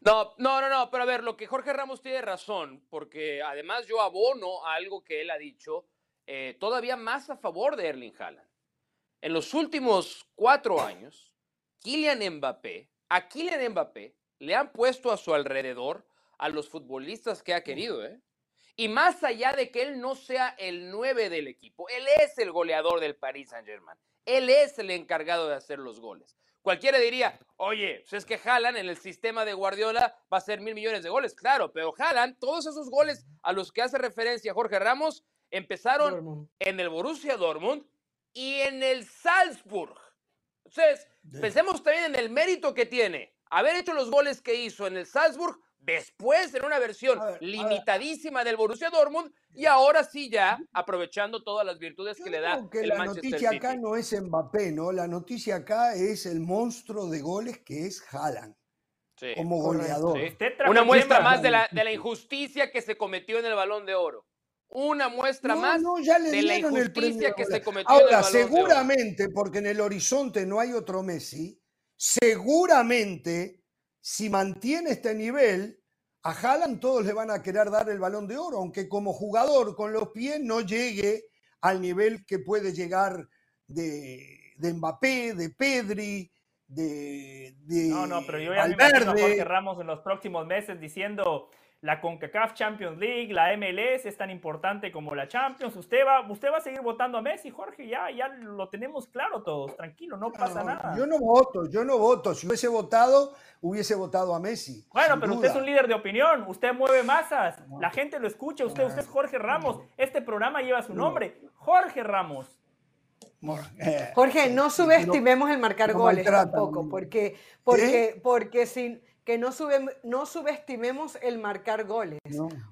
No, no, no, no, pero a ver, lo que Jorge Ramos tiene razón, porque además yo abono a algo que él ha dicho, eh, todavía más a favor de Erling Haaland. En los últimos cuatro años, Kylian Mbappé, a Kylian Mbappé le han puesto a su alrededor a los futbolistas que ha querido, ¿eh? Y más allá de que él no sea el 9 del equipo, él es el goleador del Paris Saint-Germain. Él es el encargado de hacer los goles. Cualquiera diría, oye, pues es que Haaland en el sistema de Guardiola va a ser mil millones de goles. Claro, pero Haaland, todos esos goles a los que hace referencia Jorge Ramos, empezaron en el Borussia Dortmund y en el Salzburg. Entonces, pensemos también en el mérito que tiene haber hecho los goles que hizo en el Salzburg después en una versión limitadísima del Borussia Dortmund y ahora sí ya aprovechando todas las virtudes que le da que la noticia acá no es Mbappé, ¿no? La noticia acá es el monstruo de goles que es Haaland. como goleador. Una muestra más de la, de la injusticia que se cometió en el Balón de Oro. Una muestra más de la injusticia que se cometió en el Balón seguramente, porque en el horizonte no hay otro Messi, seguramente si mantiene este nivel, a Haaland todos le van a querer dar el balón de oro, aunque como jugador con los pies no llegue al nivel que puede llegar de, de Mbappé, de Pedri, de, de No, no, pero yo me imagino a Jorge Ramos en los próximos meses diciendo la CONCACAF Champions League, la MLS es tan importante como la Champions. Usted va, usted va a seguir votando a Messi, Jorge, ya, ya lo tenemos claro todos, tranquilo, no pasa nada. Yo no voto, yo no voto. Si hubiese votado, hubiese votado a Messi. Bueno, pero usted es un líder de opinión, usted mueve masas, la gente lo escucha, usted, usted es Jorge Ramos, este programa lleva su nombre, Jorge Ramos. Eh, Jorge, no subestimemos el marcar goles tampoco, porque, porque, porque sin que no, no subestimemos el marcar goles.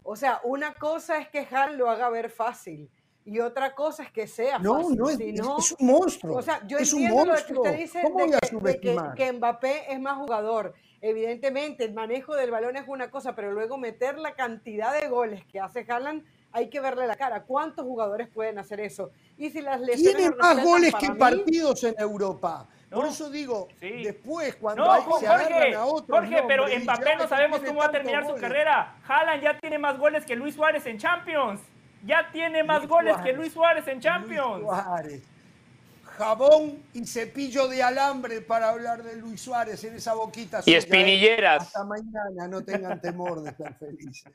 O sea, una cosa es que Hal lo haga ver fácil y otra cosa es que sea no, fácil. No, es, es un monstruo. O sea, yo entiendo lo que usted dice de, que, que, Mbappé es más jugador. Evidentemente, el manejo del balón es una cosa, pero luego meter la cantidad de goles que hace Haaland, hay que verle la cara. ¿Cuántos jugadores pueden hacer eso? Y si las lesiones Tiene más goles que partidos en Europa. Por eso digo, después cuando no, hay, Jorge, a otro Jorge, pero Mbappé no sabemos cómo va a terminar su carrera. Haaland ya tiene más goles que Luis Suárez en Champions. Ya tiene más goles que Luis Suárez en Champions. Luis Suárez. Jabón y cepillo de alambre para hablar de Luis Suárez en esa boquita. Y espinilleras. Hasta mañana, no tengan temor de estar felices.